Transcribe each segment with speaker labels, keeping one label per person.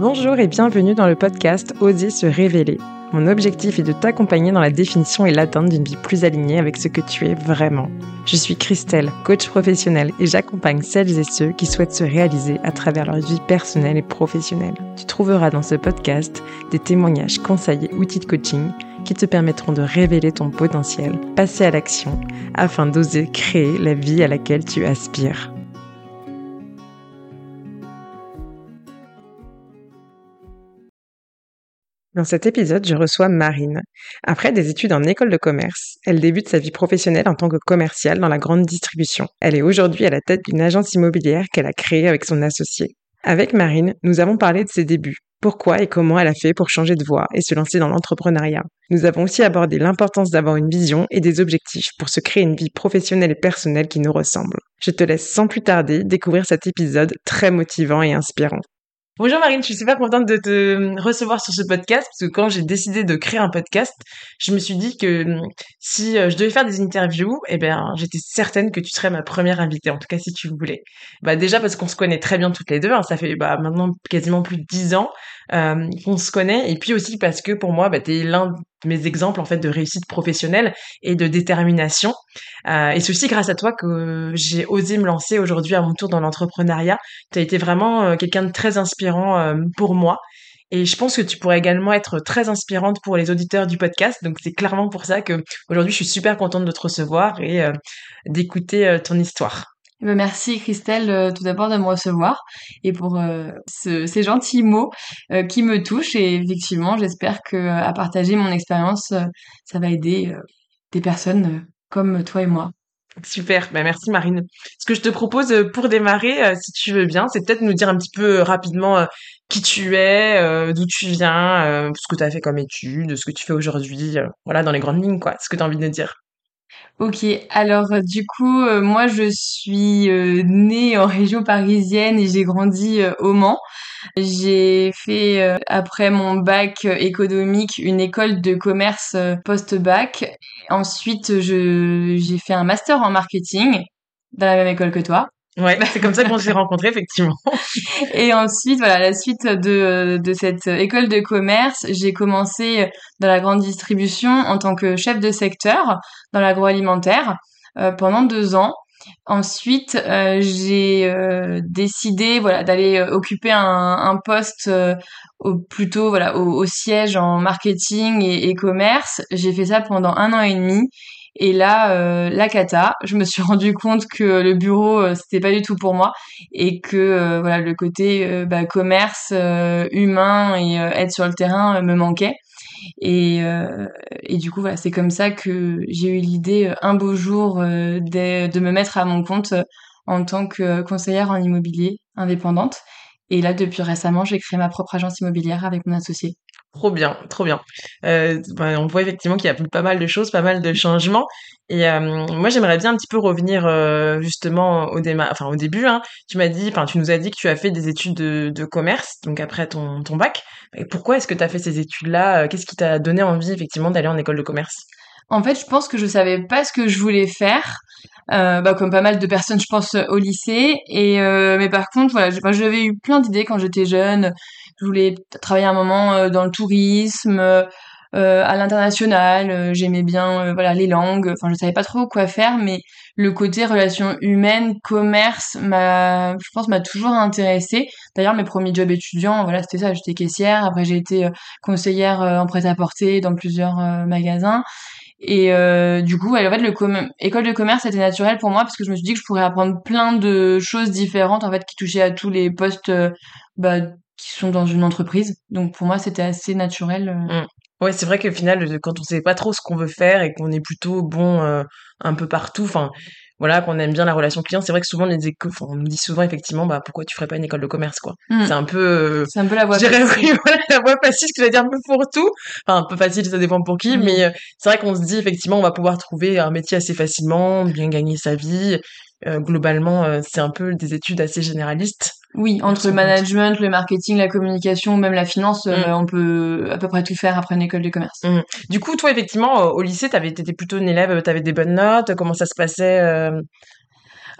Speaker 1: Bonjour et bienvenue dans le podcast Oser se révéler. Mon objectif est de t'accompagner dans la définition et l'atteinte d'une vie plus alignée avec ce que tu es vraiment. Je suis Christelle, coach professionnelle et j'accompagne celles et ceux qui souhaitent se réaliser à travers leur vie personnelle et professionnelle. Tu trouveras dans ce podcast des témoignages, conseils et outils de coaching qui te permettront de révéler ton potentiel, passer à l'action, afin d'oser créer la vie à laquelle tu aspires. Dans cet épisode, je reçois Marine. Après des études en école de commerce, elle débute sa vie professionnelle en tant que commerciale dans la grande distribution. Elle est aujourd'hui à la tête d'une agence immobilière qu'elle a créée avec son associé. Avec Marine, nous avons parlé de ses débuts, pourquoi et comment elle a fait pour changer de voie et se lancer dans l'entrepreneuriat. Nous avons aussi abordé l'importance d'avoir une vision et des objectifs pour se créer une vie professionnelle et personnelle qui nous ressemble. Je te laisse sans plus tarder découvrir cet épisode très motivant et inspirant. Bonjour Marine, je suis super contente de te recevoir sur ce podcast parce que quand j'ai décidé de créer un podcast, je me suis dit que hum, si euh, je devais faire des interviews, eh ben j'étais certaine que tu serais ma première invitée, en tout cas si tu voulais. Bah déjà parce qu'on se connaît très bien toutes les deux, hein, ça fait bah, maintenant quasiment plus de dix ans euh, qu'on se connaît, et puis aussi parce que pour moi, bah, tu es l'un mes exemples en fait de réussite professionnelle et de détermination. Euh, et c'est aussi grâce à toi que j'ai osé me lancer aujourd'hui à mon tour dans l'entrepreneuriat. Tu as été vraiment euh, quelqu'un de très inspirant euh, pour moi. Et je pense que tu pourrais également être très inspirante pour les auditeurs du podcast. Donc c'est clairement pour ça que aujourd'hui je suis super contente de te recevoir et d'écouter ton histoire.
Speaker 2: Eh ben, merci Christelle euh, tout d'abord de me recevoir et pour euh, ces gentils mots euh, qui me touchent et effectivement j'espère que à partager mon expérience ça va aider des personnes comme toi et moi.
Speaker 1: Super, ben merci Marine. Ce que je te propose pour démarrer, si tu veux bien, c'est peut-être nous dire un petit peu rapidement qui tu es, d'où tu viens, ce que tu as fait comme études, ce que tu fais aujourd'hui, voilà, dans les grandes lignes, quoi, ce que tu as envie de dire.
Speaker 2: Ok, alors euh, du coup, euh, moi je suis euh, née en région parisienne et j'ai grandi au Mans. J'ai fait après mon bac économique une école de commerce post-bac. Ensuite, j'ai fait un master en marketing dans la même école que toi.
Speaker 1: Ouais, c'est comme ça qu'on s'est rencontrés, effectivement.
Speaker 2: Et ensuite, voilà, la suite de, de cette école de commerce, j'ai commencé dans la grande distribution en tant que chef de secteur dans l'agroalimentaire euh, pendant deux ans. Ensuite, euh, j'ai euh, décidé voilà d'aller occuper un, un poste au, plutôt voilà au, au, siège en marketing et, et commerce. J'ai fait ça pendant un an et demi et là, euh, la cata, je me suis rendu compte que le bureau euh, c'était pas du tout pour moi et que euh, voilà le côté bah, commerce humain et être sur le terrain me manquait. Et, du coup, voilà, c'est comme ça que j'ai eu l'idée un beau jour de, de me mettre à mon compte en tant que conseillère en immobilier indépendante. Et là, depuis récemment, j'ai créé ma propre agence immobilière avec mon associé.
Speaker 1: Trop bien, trop bien. Euh, ben, on voit effectivement qu'il y a pas mal de choses, pas mal de changements. Et euh, moi, j'aimerais bien un petit peu revenir euh, justement au enfin au début. Hein, tu m'as dit, tu nous as dit que tu as fait des études de, commerce, donc après ton, ton bac. Et pourquoi est-ce que tu as fait ces études-là? Qu'est-ce qui t'a donné envie effectivement d'aller en école de commerce?
Speaker 2: En fait, je pense que je savais pas ce que je voulais faire. Euh, bah, comme pas mal de personnes, je pense, au lycée. Et euh, mais par contre, voilà, j'avais eu plein d'idées quand j'étais jeune. Je voulais travailler un moment euh, dans le tourisme, euh, à l'international. J'aimais bien, voilà, les langues. Enfin, je savais pas trop quoi faire, mais le côté relations humaines, commerce, je pense, m'a toujours intéressé. D'ailleurs, mes premiers jobs étudiants, voilà, c'était ça. J'étais caissière. Après, j'ai été conseillère en prêt-à-porter dans plusieurs magasins. Et euh, du coup, en fait, le école de commerce était naturel pour moi parce que je me suis dit que je pourrais apprendre plein de choses différentes en fait qui touchaient à tous les postes euh, bah, qui sont dans une entreprise. Donc pour moi, c'était assez naturel. Euh.
Speaker 1: Mmh. Ouais, c'est vrai qu'au final, quand on sait pas trop ce qu'on veut faire et qu'on est plutôt bon un peu partout, enfin, voilà, qu'on aime bien la relation client. C'est vrai que souvent, les écoles, on me dit souvent effectivement, bah pourquoi tu ferais pas une école de commerce, quoi.
Speaker 2: Hmm.
Speaker 1: C'est un peu, euh,
Speaker 2: c'est un peu la voie facile.
Speaker 1: Oui, voilà, la voie facile, ce que je veux dire un peu pour tout. Enfin, un peu facile, ça dépend pour qui, mais euh, c'est vrai qu'on se dit effectivement, on va pouvoir trouver un métier assez facilement, bien gagner sa vie. Euh, globalement, c'est un peu des études assez généralistes.
Speaker 2: Oui, entre le management, le marketing, la communication, même la finance, euh, mm. on peut à peu près tout faire après une école de commerce.
Speaker 1: Mm. Du coup, toi, effectivement, au lycée, t'avais été plutôt une élève, t'avais des bonnes notes. Comment ça se passait euh?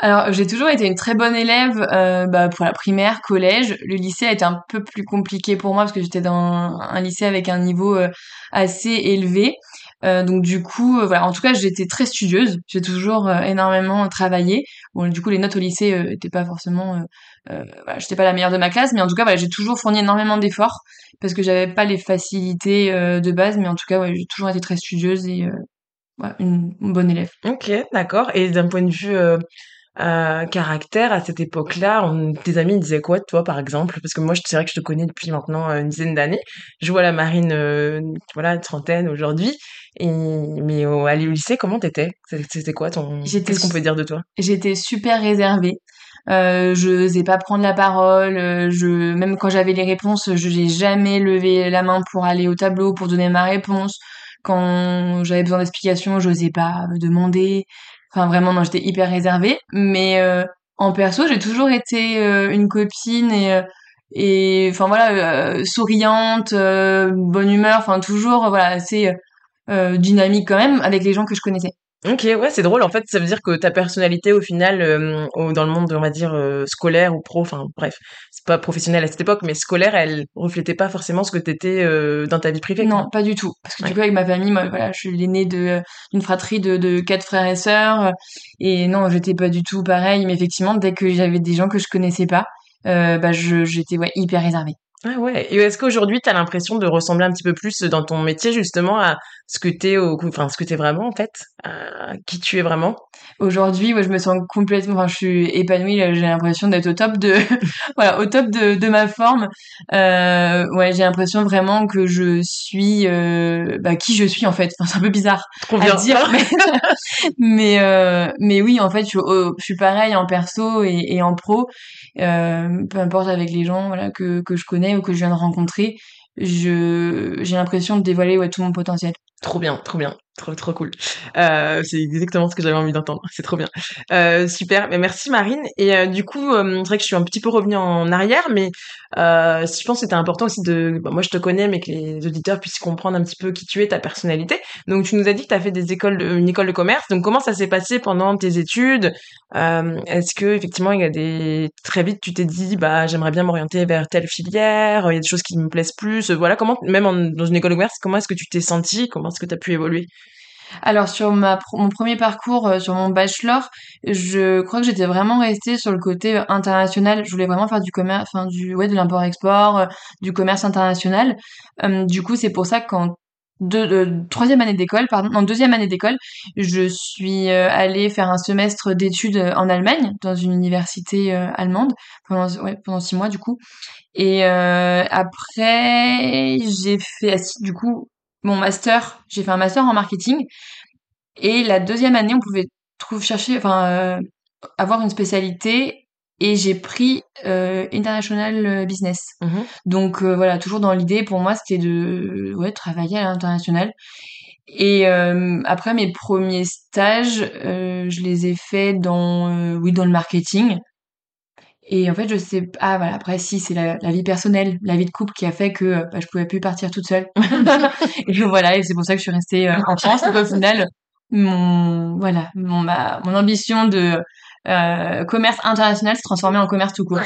Speaker 2: Alors, j'ai toujours été une très bonne élève euh, bah, pour la primaire, collège. Le lycée a été un peu plus compliqué pour moi parce que j'étais dans un lycée avec un niveau euh, assez élevé. Euh, donc du coup, euh, voilà. En tout cas, j'étais très studieuse. J'ai toujours énormément travaillé. Bon, du coup, les notes au lycée n'étaient pas forcément, voilà, j'étais pas la meilleure de ma classe, mais en tout cas, voilà, j'ai toujours fourni énormément d'efforts parce que j'avais pas les facilités de base, mais en tout cas, ouais, j'ai toujours été très studieuse et une, une, bonne élève.
Speaker 1: Ok, d'accord. Et d'un point de vue euh, caractère à cette époque-là tes amis disaient quoi de toi par exemple? Parce que moi c'est vrai que je te connais depuis maintenant euh, une dizaine d'années. Je vois la marine euh, voilà trentaine aujourd'hui. Et mais au, aller au lycée comment t'étais? C'était quoi ton qu'est-ce qu'on peut dire de toi?
Speaker 2: j'étais super réservée euh, je n'osais pas prendre la parole. Je, même quand j'avais les réponses, je n'ai jamais levé la main pour aller au tableau pour donner ma réponse. Quand j'avais besoin d'explications, j'osais pas me demander. Enfin, vraiment, non, j'étais hyper réservée. Mais euh, en perso, j'ai toujours été euh, une copine et euh, et enfin voilà souriante bonne humeur enfin toujours voilà assez dynamique quand même avec les gens que je connaissais
Speaker 1: Ok, ouais, c'est drôle. En fait, ça veut dire que ta personnalité, au final, euh, dans le monde, on va dire, euh, scolaire ou pro, enfin, bref, c'est pas professionnel à cette époque, mais scolaire, elle reflétait pas forcément ce que t'étais euh, dans ta vie privée.
Speaker 2: Non, pas du tout. Parce que du coup, avec ma famille, moi, voilà, je suis l'aînée de d'une fratrie de, de quatre frères et sœurs. Et non, j'étais pas du tout pareil. Mais effectivement, dès que j'avais des gens que je connaissais pas, bah, je, j'étais ouais, hyper réservée.
Speaker 1: Ah ouais. Et est-ce qu'aujourd'hui, tu as l'impression de ressembler un petit peu plus dans ton métier, justement, à ce que t'es au, enfin, ce que t'es vraiment, en fait, à qui tu es vraiment?
Speaker 2: Aujourd'hui, ouais, je me sens complètement, enfin, je suis épanouie, j'ai l'impression d'être au top de, voilà, au top de, de ma forme. Euh, ouais, j'ai l'impression vraiment que je suis, euh, bah, qui je suis, en fait. Enfin, c'est un peu bizarre à dire, mais, mais, euh, mais oui, en fait, je, je suis pareil en perso et, et en pro. Euh, peu importe avec les gens, voilà, que, que je connais ou que je viens de rencontrer, je j'ai l'impression de dévoiler ouais, tout mon potentiel.
Speaker 1: Trop bien, trop bien. Trop, trop cool. Euh, c'est exactement ce que j'avais envie d'entendre. C'est trop bien. Euh, super. Mais merci Marine. Et euh, du coup, c'est vrai que je suis un petit peu revenue en arrière, mais je pense que c'était important aussi de. Bah, moi, je te connais, mais que les auditeurs puissent comprendre un petit peu qui tu es, ta personnalité. Donc, tu nous as dit que tu as fait des écoles, une école de commerce. Donc, comment ça s'est passé pendant tes études? Est-ce que effectivement, il y a des très vite, tu t'es dit, bah, j'aimerais bien m'orienter vers telle filière. Il y a des choses qui me plaisent plus? Voilà, comment, même dans une école de commerce, comment est-ce que tu t'es senti est-ce que tu as pu évoluer?
Speaker 2: Alors sur mon premier parcours euh, sur mon bachelor, je crois que j'étais vraiment restée sur le côté euh, international. Je voulais vraiment faire du commerce, enfin du ouais de l'import-export, euh, du commerce international. du coup, c'est pour ça qu'en de, troisième année d'école, pardon, en deuxième année d'école, je suis allée faire un semestre d'études en Allemagne dans une université allemande pendant ouais, pendant six mois du coup. Et après, j'ai fait du coup mon master, j'ai fait un master en marketing. Et la deuxième année, on pouvait trouver, chercher, enfin, euh, avoir une spécialité. Et j'ai pris euh, international business. Mmh Donc euh, voilà, toujours dans l'idée pour moi, c'était de ouais, travailler à l'international. Et après mes premiers stages, je les ai faits dans oui dans le marketing. Et en fait, je sais ah voilà, après si c'est la, vie personnelle, la vie de couple qui a fait que euh, bah, je pouvais plus partir toute seule. et voilà, et c'est pour ça que je suis restée euh, en France. Donc au final, mon voilà, mon ma, mon ambition de euh, commerce international s'est transformée en commerce tout court.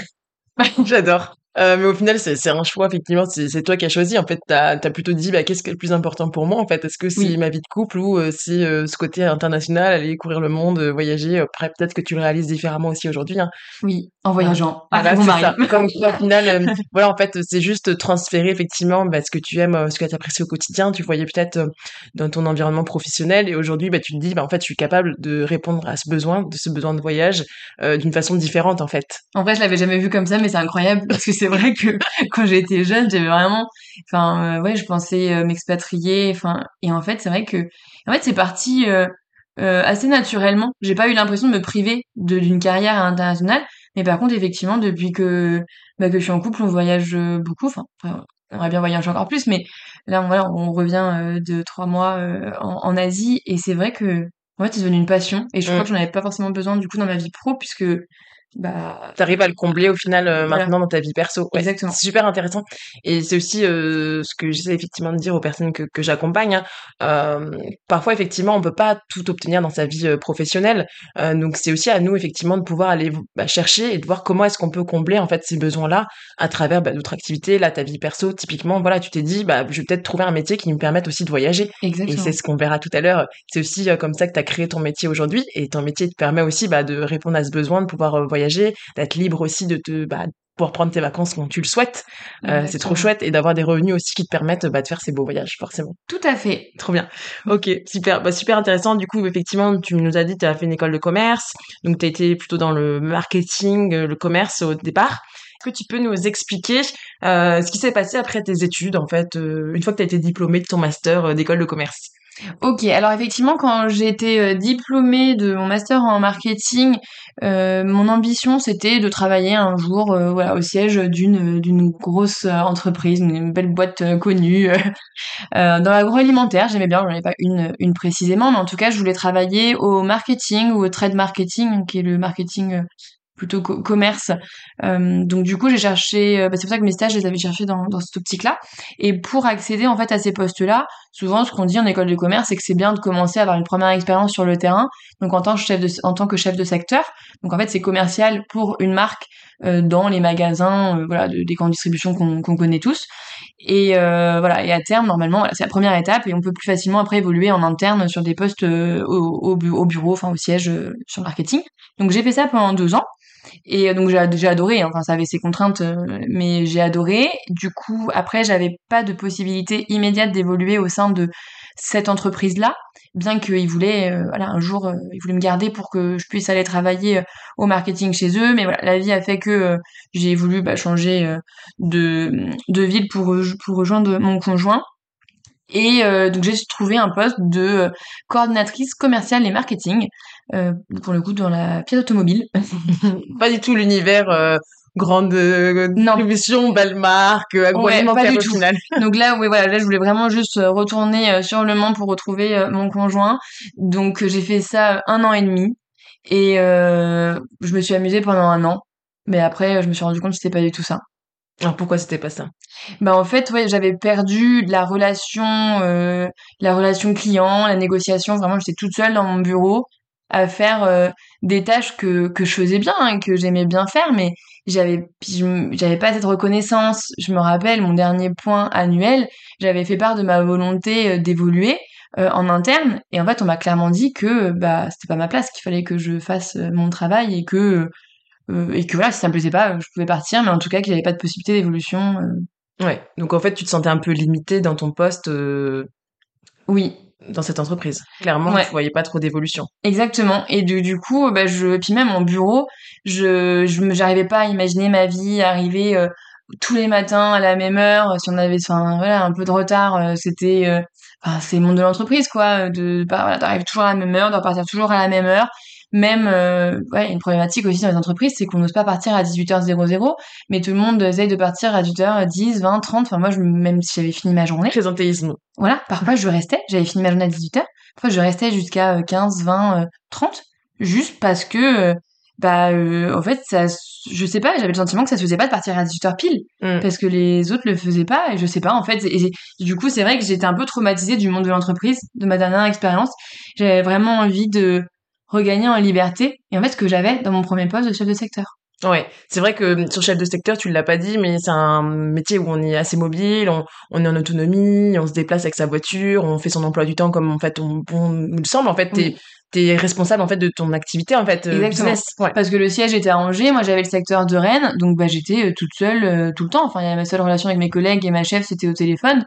Speaker 1: J'adore. Euh, mais au final, c'est un choix, effectivement, c'est toi qui as choisi. En fait, tu as, plutôt dit, bah, qu'est-ce qui est le plus important pour moi, en fait? Est-ce que c'est ma vie de couple ou euh, c'est euh, ce côté international, aller courir le monde, euh, voyager Après, peut-être que tu le réalises différemment aussi aujourd'hui. Hein.
Speaker 2: Oui, en voyageant.
Speaker 1: Ah, avec mon mari. Comme au final, voilà, en fait, c'est juste transférer, effectivement, bah, ce que tu aimes, ce que tu apprécies au quotidien. Tu voyais peut-être dans ton environnement professionnel et aujourd'hui, bah, tu te dis, bah, en fait, je suis capable de répondre à ce besoin, de ce besoin de voyage d'une façon différente, en fait.
Speaker 2: En vrai, je l'avais jamais vu comme ça, mais c'est incroyable parce que c'est vrai que quand j'étais jeune, j'avais vraiment, enfin, euh, ouais, je pensais euh, m'expatrier, enfin, et en fait, c'est vrai que, en fait, c'est parti euh, assez naturellement. J'ai pas eu l'impression de me priver d'une carrière internationale, mais par contre, effectivement, depuis que, bah, que je suis en couple, on voyage beaucoup. Enfin, on aimerait bien voyager encore plus, mais là, on, voilà, on revient de trois mois en, en, Asie, et c'est vrai que, en fait, c'est devenu une passion, et je crois mmh. que j'en avais pas forcément besoin du coup dans ma vie pro, puisque bah
Speaker 1: t'arrives à le combler au final euh,
Speaker 2: Voilà.
Speaker 1: maintenant dans ta vie perso. Ouais,
Speaker 2: Exactement.
Speaker 1: C'est super intéressant. Et c'est aussi euh, ce que j'essaie effectivement de dire aux personnes que, que j'accompagne. hein. Euh, parfois, effectivement, on peut pas tout obtenir dans sa vie euh, professionnelle. Donc, c'est aussi à nous, effectivement, de pouvoir aller bah, chercher et de voir comment est-ce qu'on peut combler en fait ces besoins-là à travers bah, d'autres activités. Là, ta vie perso, typiquement, voilà, tu t'es dit, bah, je vais peut-être trouver un métier qui me permette aussi de voyager. Et
Speaker 2: Exactement.
Speaker 1: c'est ce qu'on verra tout à l'heure. C'est aussi comme ça que tu as créé ton métier aujourd'hui. Et ton métier te permet aussi bah, de répondre à ce besoin de pouvoir euh, voyager, d'être libre aussi de te bah, pouvoir prendre tes vacances quand tu le souhaites. Euh, c'est trop chouette. Et d'avoir des revenus aussi qui te permettent bah, de faire ces beaux voyages, forcément.
Speaker 2: Tout à fait.
Speaker 1: Trop bien. Ok, super. Bah, super intéressant. Du coup, effectivement, tu nous as dit que tu as fait une école de commerce. Donc, tu as été plutôt dans le marketing, euh, le commerce au départ. Est-ce que tu peux nous expliquer euh, ce qui s'est passé après tes études, en fait, euh, une fois que tu as été diplômée de ton master d'école de commerce?
Speaker 2: Ok, alors effectivement, quand j'ai été euh, diplômée de mon master en marketing, euh, mon ambition c'était de travailler un jour, euh, au siège d'une grosse entreprise, une belle boîte connue dans l'agroalimentaire. J'aimais bien, j'en ai pas une une précisément, mais en tout cas, je voulais travailler au marketing ou au trade marketing, qui est le marketing plutôt co- commerce. Euh, donc du coup, j'ai cherché, euh, bah, c'est pour ça que mes stages, je les avais cherchés dans, cette optique-là. Et pour accéder en fait à ces postes-là, souvent ce qu'on dit en école de commerce, c'est que c'est bien de commencer à avoir une première expérience sur le terrain. Donc en tant que chef de, en tant que chef de secteur. Donc en fait, c'est commercial pour une marque euh, dans les magasins, voilà, de- des grandes distributions qu'on connaît tous. Et voilà, et à terme, normalement, c'est la première étape et on peut plus facilement après évoluer en interne sur des postes au, au bu- au bureau, enfin au siège sur le marketing. Donc j'ai fait ça pendant deux ans. Et euh, donc j'ai ad- j'ai adoré, hein. enfin ça avait ses contraintes, euh, mais j'ai adoré. Du coup, après, j'avais pas de possibilité immédiate d'évoluer au sein de cette entreprise-là, bien qu'ils voulaient, euh, voilà, un jour, ils voulaient me garder pour que je puisse aller travailler au marketing chez eux. Mais voilà, la vie a fait que j'ai voulu bah, changer de, ville pour, rej- pour rejoindre mon conjoint. Et donc j'ai trouvé un poste de coordinatrice commerciale et marketing, euh, pour le coup dans la pièce automobile.
Speaker 1: Pas du tout l'univers euh, grande euh, distribution, belle marque, euh, agroalimentaire
Speaker 2: pas du
Speaker 1: au
Speaker 2: tout.
Speaker 1: final.
Speaker 2: Donc là, oui, voilà, là, je voulais vraiment juste euh, retourner euh, sur le Mans pour retrouver euh, mon conjoint. Donc euh, j'ai fait ça euh, un an et demi et euh, je me suis amusée pendant un an. Mais après, euh, je me suis rendu compte que c'était pas du tout ça.
Speaker 1: Alors pourquoi c'était pas ça?
Speaker 2: Bah en fait, ouais, j'avais perdu la relation, euh, la relation client, la négociation. Vraiment, j'étais toute seule dans mon bureau à faire euh, des tâches que que je faisais bien, hein, que j'aimais bien faire, mais j'avais j'avais pas cette reconnaissance. Je me rappelle mon dernier point annuel, j'avais fait part de ma volonté euh, d'évoluer euh, en interne, et en fait, on m'a clairement dit que bah c'était pas ma place, qu'il fallait que je fasse mon travail et que euh, et que voilà, si ça me plaisait pas, je pouvais partir, mais en tout cas qu'il n'y avait pas de possibilité d'évolution.
Speaker 1: Ouais. Donc en fait, tu te sentais un peu limité dans ton poste
Speaker 2: oui,
Speaker 1: dans cette entreprise. Clairement,
Speaker 2: Ouais.
Speaker 1: tu voyais pas trop d'évolution.
Speaker 2: Exactement. Et du, du coup, bah, je, puis même en bureau, je, j'arrivais pas à imaginer ma vie arriver euh, tous les matins à la même heure. Si on avait, enfin, voilà, un peu de retard, euh, c'était, euh, enfin, c'est le monde de l'entreprise, quoi. De, bah, voilà, t'arrives toujours à la même heure, de repartir toujours à la même heure. Même, euh, ouais, une problématique aussi dans les entreprises, c'est qu'on n'ose pas partir à 18h00, mais tout le monde essaye de partir à 18h10, 20, 30. Enfin, moi, je, même si j'avais fini ma journée,
Speaker 1: Présentéisme.
Speaker 2: voilà, parfois je restais, j'avais fini ma journée à 18h, parfois je restais jusqu'à euh, 15, 20, euh, 30, juste parce que, euh, bah, euh, en fait, ça, je sais pas, j'avais le sentiment que ça se faisait pas de partir à 18h pile,
Speaker 1: Mm.
Speaker 2: parce que les autres le faisaient pas, et je sais pas, en fait, et, et du coup, c'est vrai que j'étais un peu traumatisée du monde de l'entreprise, de ma dernière expérience, j'avais vraiment envie de regagner en liberté, et en fait, ce que j'avais dans mon premier poste de chef de secteur.
Speaker 1: Ouais, c'est vrai que hum, sur chef de secteur, tu l'as pas dit, mais c'est un métier où on est assez mobile, on, on est en autonomie, on se déplace avec sa voiture, on fait son emploi du temps comme en fait on, on nous semble. En fait, t'es
Speaker 2: Oui.
Speaker 1: t'es responsable en fait de ton activité en fait euh,
Speaker 2: Exactement.
Speaker 1: business. Ouais.
Speaker 2: Parce que le siège était à Angers, moi j'avais le secteur de Rennes, donc bah j'étais euh, toute seule euh, tout le temps. Enfin, il y avait ma seule relation avec mes collègues et ma chef, c'était au téléphone.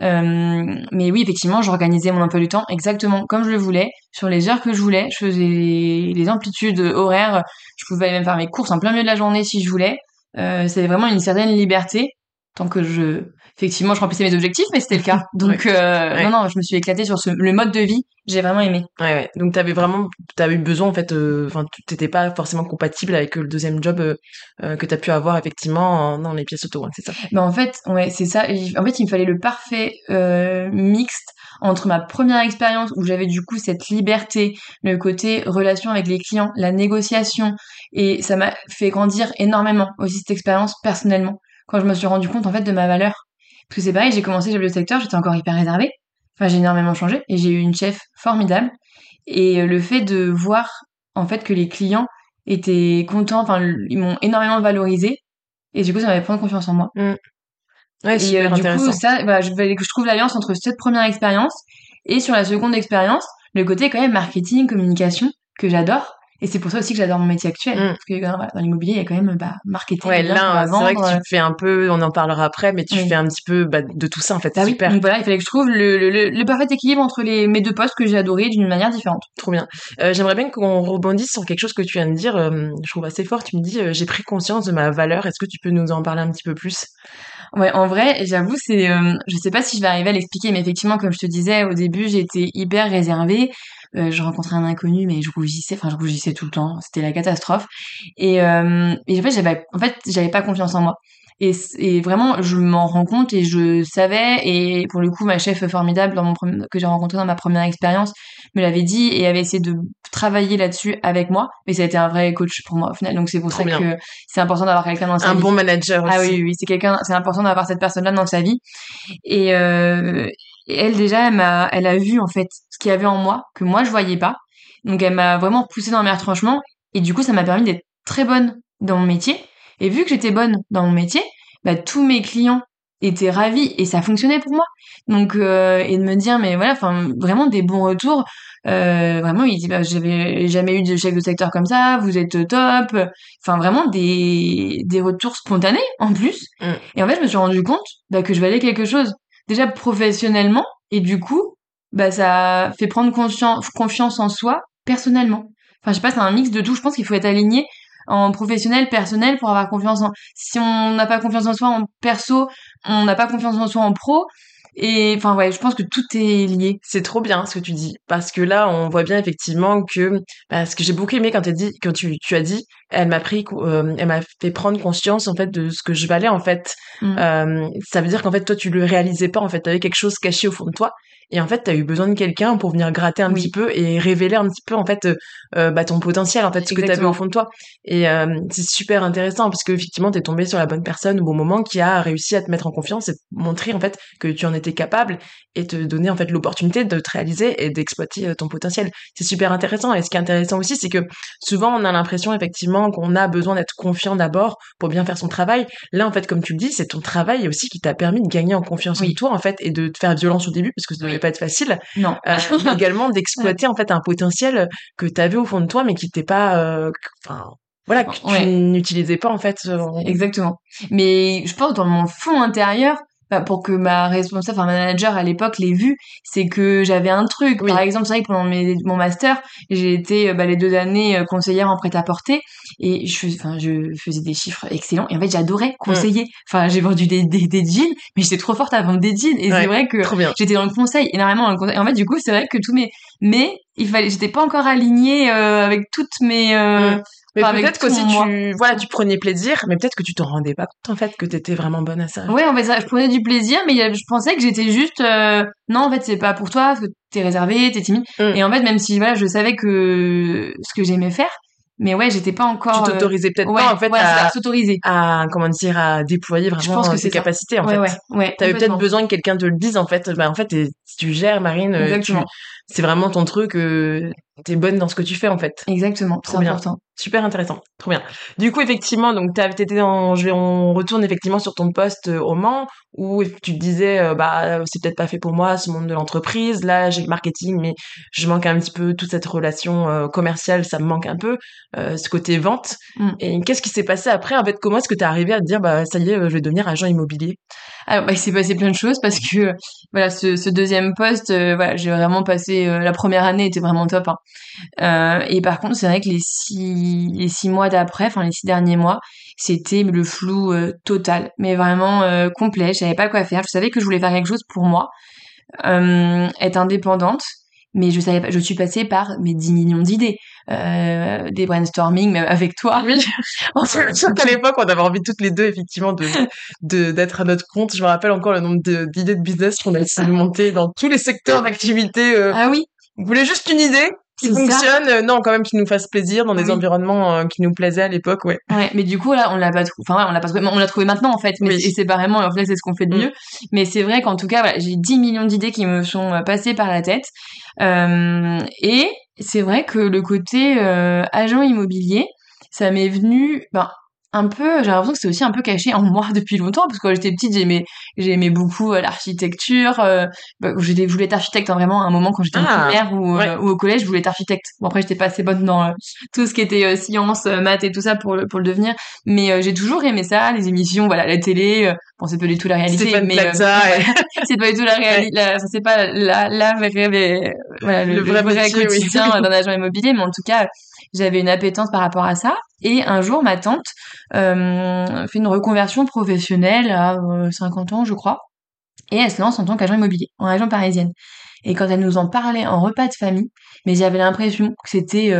Speaker 2: Euh, mais oui, effectivement, j'organisais mon emploi du temps exactement comme je le voulais, sur les heures que je voulais. Je faisais les amplitudes horaires. Je pouvais même faire mes courses en plein milieu de la journée si je voulais. Euh, c'était vraiment une certaine liberté. tant que je effectivement je remplissais mes objectifs mais c'était le cas. Donc euh, non non je me suis éclatée sur ce le mode de vie. J'ai vraiment aimé.
Speaker 1: Ouais, ouais. donc t'avais vraiment t'avais eu besoin en fait euh, enfin tu t'étais pas forcément compatible avec le deuxième job euh, que t'as pu avoir effectivement dans les pièces auto hein, c'est ça.
Speaker 2: Bah en fait ouais c'est ça. En fait il me fallait le parfait mixte entre ma première expérience où j'avais du coup cette liberté, le côté relation avec les clients, la négociation, et ça m'a fait grandir énormément aussi cette expérience personnellement. Quand je me suis rendu compte en fait de ma valeur. Parce que c'est pareil, j'ai commencé chef de secteur, j'étais encore hyper réservée. Enfin, j'ai énormément changé et j'ai eu une chef formidable. Et le fait de voir en fait que les clients étaient contents, enfin, ils m'ont énormément valorisé. Et du coup, ça m'avait pris confiance en moi.
Speaker 1: Mm. Ouais,
Speaker 2: et euh, du coup, ça, bah, je, je trouve l'alliance entre cette première expérience et sur la seconde expérience, le côté quand même marketing, communication que j'adore. Et c'est pour ça aussi que j'adore mon métier actuel. Mm. Parce que dans l'immobilier, il y a quand même bah, marketing.
Speaker 1: Ouais, là, c'est vrai que tu fais un peu, on en parlera après, mais tu fais un petit peu bah, de tout ça en fait.
Speaker 2: Ah
Speaker 1: super.
Speaker 2: Donc voilà, il fallait que je trouve le, le, le parfait équilibre entre les, mes deux postes que j'ai adorés d'une manière différente.
Speaker 1: Trop bien. Euh, J'aimerais bien qu'on rebondisse sur quelque chose que tu viens de dire. Euh, je trouve assez fort. Tu me dis, euh, j'ai pris conscience de ma valeur. Est-ce que tu peux nous en parler un petit peu plus?
Speaker 2: Ouais, en vrai, j'avoue, c'est, euh, je sais pas si je vais arriver à l'expliquer, mais effectivement, comme je te disais au début, j'étais hyper réservée. Euh, je rencontrais un inconnu, mais je rougissais, enfin je rougissais tout le temps, c'était la catastrophe. Et, euh, et en fait, j'avais, en fait, j'avais pas confiance en moi. Et, et, vraiment, je m'en rends compte et je savais. Et pour le coup, ma chef formidable dans mon que j'ai rencontré dans ma première expérience me l'avait dit et avait essayé de travailler là-dessus avec moi. Mais ça a été un vrai coach pour moi au final. Donc c'est pour ça que c'est important d'avoir quelqu'un dans sa
Speaker 1: vie.
Speaker 2: Un
Speaker 1: bon manager aussi.
Speaker 2: Ah oui, oui, c'est quelqu'un. C'est important d'avoir cette personne-là dans sa vie. Et, euh, et elle déjà, elle m'a, elle a vu en fait ce qu'il y avait en moi que moi je voyais pas. Donc elle m'a vraiment poussé dans mes retranchements et du coup ça m'a permis d'être très bonne dans mon métier. Et vu que j'étais bonne dans mon métier, bah tous mes clients étaient ravis et ça fonctionnait pour moi. Donc euh, et de me dire mais voilà, enfin vraiment des bons retours. Euh, vraiment il dit bah j'avais jamais eu de chef de secteur comme ça, vous êtes top. Enfin vraiment des des retours spontanés en plus. Mm. Et en fait je me suis rendu compte bah, que je valais quelque chose déjà professionnellement et du coup bah ça fait prendre confiance confiance en soi personnellement enfin je sais pas c'est un mix de tout je pense qu'il faut être aligné en professionnel personnel pour avoir confiance en si on n'a pas confiance en soi en perso on n'a pas confiance en soi en pro et enfin ouais, je pense que tout est lié.
Speaker 1: C'est trop bien ce que tu dis parce que là on voit bien effectivement que parce bah, que j'ai beaucoup aimé quand tu dit quand tu, tu as dit elle m'a pris euh, elle m'a fait prendre conscience en fait de ce que je valais en fait. Mm. Euh, ça veut dire qu'en fait toi tu le réalisais pas en fait, tu avais quelque chose caché au fond de toi et en fait tu as eu besoin de quelqu'un pour venir gratter un petit peu et révéler un petit peu en fait euh, bah, ton potentiel en fait ce que tu avais au fond de toi. Et c'est super intéressant parce que effectivement tu es tombé sur la bonne personne au bon moment qui a réussi à te mettre en confiance et montrer en fait que tu en étais capable et te donner en fait l'opportunité de te réaliser et d'exploiter euh, ton potentiel. C'est super intéressant. Et ce qui est intéressant aussi, c'est que souvent on a l'impression effectivement qu'on a besoin d'être confiant d'abord pour bien faire son travail. Là, en fait, comme tu le dis, c'est ton travail aussi qui t'a permis de gagner en confiance en toi en fait et de te faire violence au début parce que ça devait pas être facile.
Speaker 2: Non.
Speaker 1: Euh, également d'exploiter en fait un potentiel que tu avais au fond de toi mais qui t'était pas, euh, enfin. voilà, que tu n'utilisais pas en fait.
Speaker 2: Exactement. Mais je pense dans mon fond intérieur, pour que ma responsable, enfin manager à l'époque l'ait vu, c'est que j'avais un truc. Par exemple, c'est vrai que pendant mon master, j'ai été euh, bah, les deux années euh, conseillère en prêt-à-porter et je faisais, enfin, je faisais des chiffres excellents et en fait j'adorais conseiller. Enfin, j'ai vendu des, des, des, jeans, mais j'étais trop forte à vendre des jeans et c'est vrai que j'étais dans le conseil, énormément dans le conseil. Et en fait, du coup, c'est vrai que tous mes, mais il fallait, j'étais pas encore alignée euh, avec toutes mes
Speaker 1: mais peut-être que si tu, voilà, tu prenais plaisir, mais peut-être que tu t'en rendais pas compte, en fait, que t'étais vraiment bonne à ça.
Speaker 2: Ouais, en fait, je prenais du plaisir, mais je pensais que j'étais juste, euh, non, en fait, c'est pas pour toi, parce que t'es réservé, t'es timide. Mm. Et en fait, même si, voilà, je savais que ce que j'aimais faire, mais ouais, j'étais pas encore.
Speaker 1: Tu euh, t'autorisais peut-être pas, en fait, à,
Speaker 2: s'autoriser.
Speaker 1: À, comment dire, à déployer vraiment je pense que ses capacités, en
Speaker 2: fait.
Speaker 1: Ouais,
Speaker 2: ouais.
Speaker 1: T'avais peut-être besoin que quelqu'un te le dise, en fait. Bah, en fait, tu gères, Marine. Euh, c'est vraiment ton truc, t'es bonne dans ce que tu fais en fait.
Speaker 2: Exactement, c'est important.
Speaker 1: Super intéressant, trop bien. Du coup, effectivement, donc t'étais dans, je vais, on retourne effectivement sur ton poste euh, au Mans où tu te disais, euh, bah c'est peut-être pas fait pour moi ce monde de l'entreprise. Là, j'ai le marketing, mais je manque un petit peu toute cette relation euh, commerciale, ça me manque un peu, ce côté vente. Mm. Et qu'est-ce qui s'est passé après En fait, comment est-ce que t'es arrivé à te dire, bah ça y est, je vais devenir agent immobilier?
Speaker 2: Alors, bah, il s'est passé plein de choses parce que voilà, ce, ce deuxième poste, voilà, j'ai vraiment passé la première année était vraiment top. Hein. Et par contre, c'est vrai que les six, les six mois d'après, enfin les six derniers mois, c'était le flou total, mais vraiment complet. Je savais pas quoi faire. Je savais que je voulais faire quelque chose pour moi, être indépendante, mais je savais pas. Je suis passée par mes 10 millions d'idées. Euh, des brainstorming même avec toi.
Speaker 1: Oui. à l'époque, on avait envie toutes les deux effectivement de d'être à notre compte. Je me rappelle encore le nombre d'idées de, business qu'on a essayé de monter dans tous les secteurs d'activité.
Speaker 2: Euh. Ah oui.
Speaker 1: Vous voulez juste une idée? Qui fonctionne, euh, non, quand même qui nous fasse plaisir dans des environnements euh, qui nous plaisaient à l'époque, ouais.
Speaker 2: Ouais, mais du coup là, on l'a pas trouvé. Enfin, ouais, on l'a pas trouvé. On l'a trouvé maintenant en fait, mais oui. et séparément. En fait, c'est ce qu'on fait de mm. mieux. Mais c'est vrai qu'en tout cas, voilà, j'ai 10 millions d'idées qui me sont passées par la tête. Euh, et c'est vrai que le côté euh, agent immobilier, ça m'est venu, ben, un peu, j'ai l'impression que c'est aussi un peu caché en moi depuis longtemps, parce que quand j'étais petite, j'aimais, j'aimais beaucoup euh, l'architecture. Euh, bah, je voulais être architecte hein, vraiment à un moment quand j'étais en ah, primaire ou, euh, ou, au collège, je voulais être architecte. Bon après, j'étais pas assez bonne dans euh, tout ce qui était sciences, maths et tout ça pour le, pour le devenir, mais j'ai toujours aimé ça, les émissions, voilà, la télé. bon, c'est pas du tout la réalité,
Speaker 1: c'est
Speaker 2: mais c'est pas du tout la réalité. c'est pas la, la vraie, voilà, le, vrai, vrai quotidien d'un agent immobilier, mais en tout cas j'avais une appétence par rapport à ça. Et un jour, ma tante euh, fait une reconversion professionnelle à 50 euh, ans, je crois, et elle se lance en tant qu'agent immobilier, en agent parisienne. Et quand elle nous en parlait en repas de famille, mais j'avais l'impression que c'était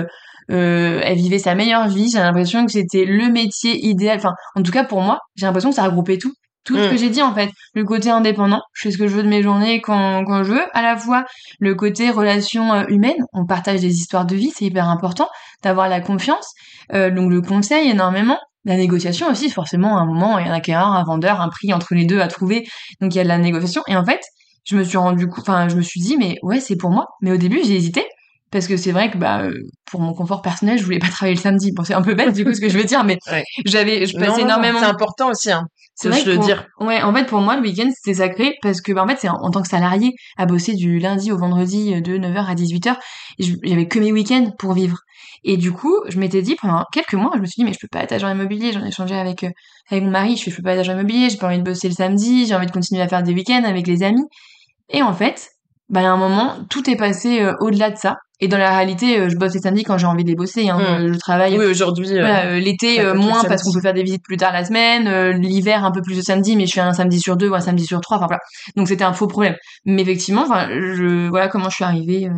Speaker 2: euh, elle vivait sa meilleure vie. J'ai l'impression que c'était le métier idéal. Enfin, en tout cas pour moi, j'ai l'impression que ça regroupait tout tout ce que mm. j'ai dit en fait. Le côté indépendant je fais ce que je veux de mes journées quand, quand je veux. À la fois le côté relation euh, humaine on partage des histoires de vie c'est hyper important d'avoir la confiance euh, donc le conseil énormément. La négociation aussi forcément à un moment il y a qu'un un vendeur un prix entre les deux à trouver donc il y a de la négociation. Et en fait je me suis rendu enfin je me suis dit mais ouais c'est pour moi. Mais au début j'ai hésité parce que c'est vrai que bah euh, pour mon confort personnel je voulais pas travailler le samedi. Bon c'est un peu bête du coup ce que je veux dire mais j'avais je passais énormément
Speaker 1: c'est important aussi hein c'est vrai
Speaker 2: je
Speaker 1: dire.
Speaker 2: ouais en fait pour moi le week-end c'était sacré parce que bah, en fait c'est en, tant que salarié à bosser du lundi au vendredi euh, de 9h à 18h j'avais que mes week-ends pour vivre. Et du coup je m'étais dit pendant quelques mois je me suis dit mais je peux pas être agent immobilier. J'en ai changé avec euh, avec mon mari. Je, fais, je peux pas être agent immobilier. J'ai pas envie de bosser le samedi. J'ai envie de continuer à faire des week-ends avec les amis. Et en fait bah, a un moment, tout est passé au-delà de ça. Et dans la réalité, euh, je bosse les samedis quand j'ai envie de les bosser. Hein. Hmm. Je travaille.
Speaker 1: Oui, aujourd'hui. Euh,
Speaker 2: euh, l'été moins parce qu'on peut faire des visites plus tard la semaine. L'hiver un peu plus de samedi, mais je fais un samedi sur deux ou un samedi sur trois. Enfin voilà. Donc c'était un faux problème. Mais effectivement, enfin, je voilà comment je suis arrivée.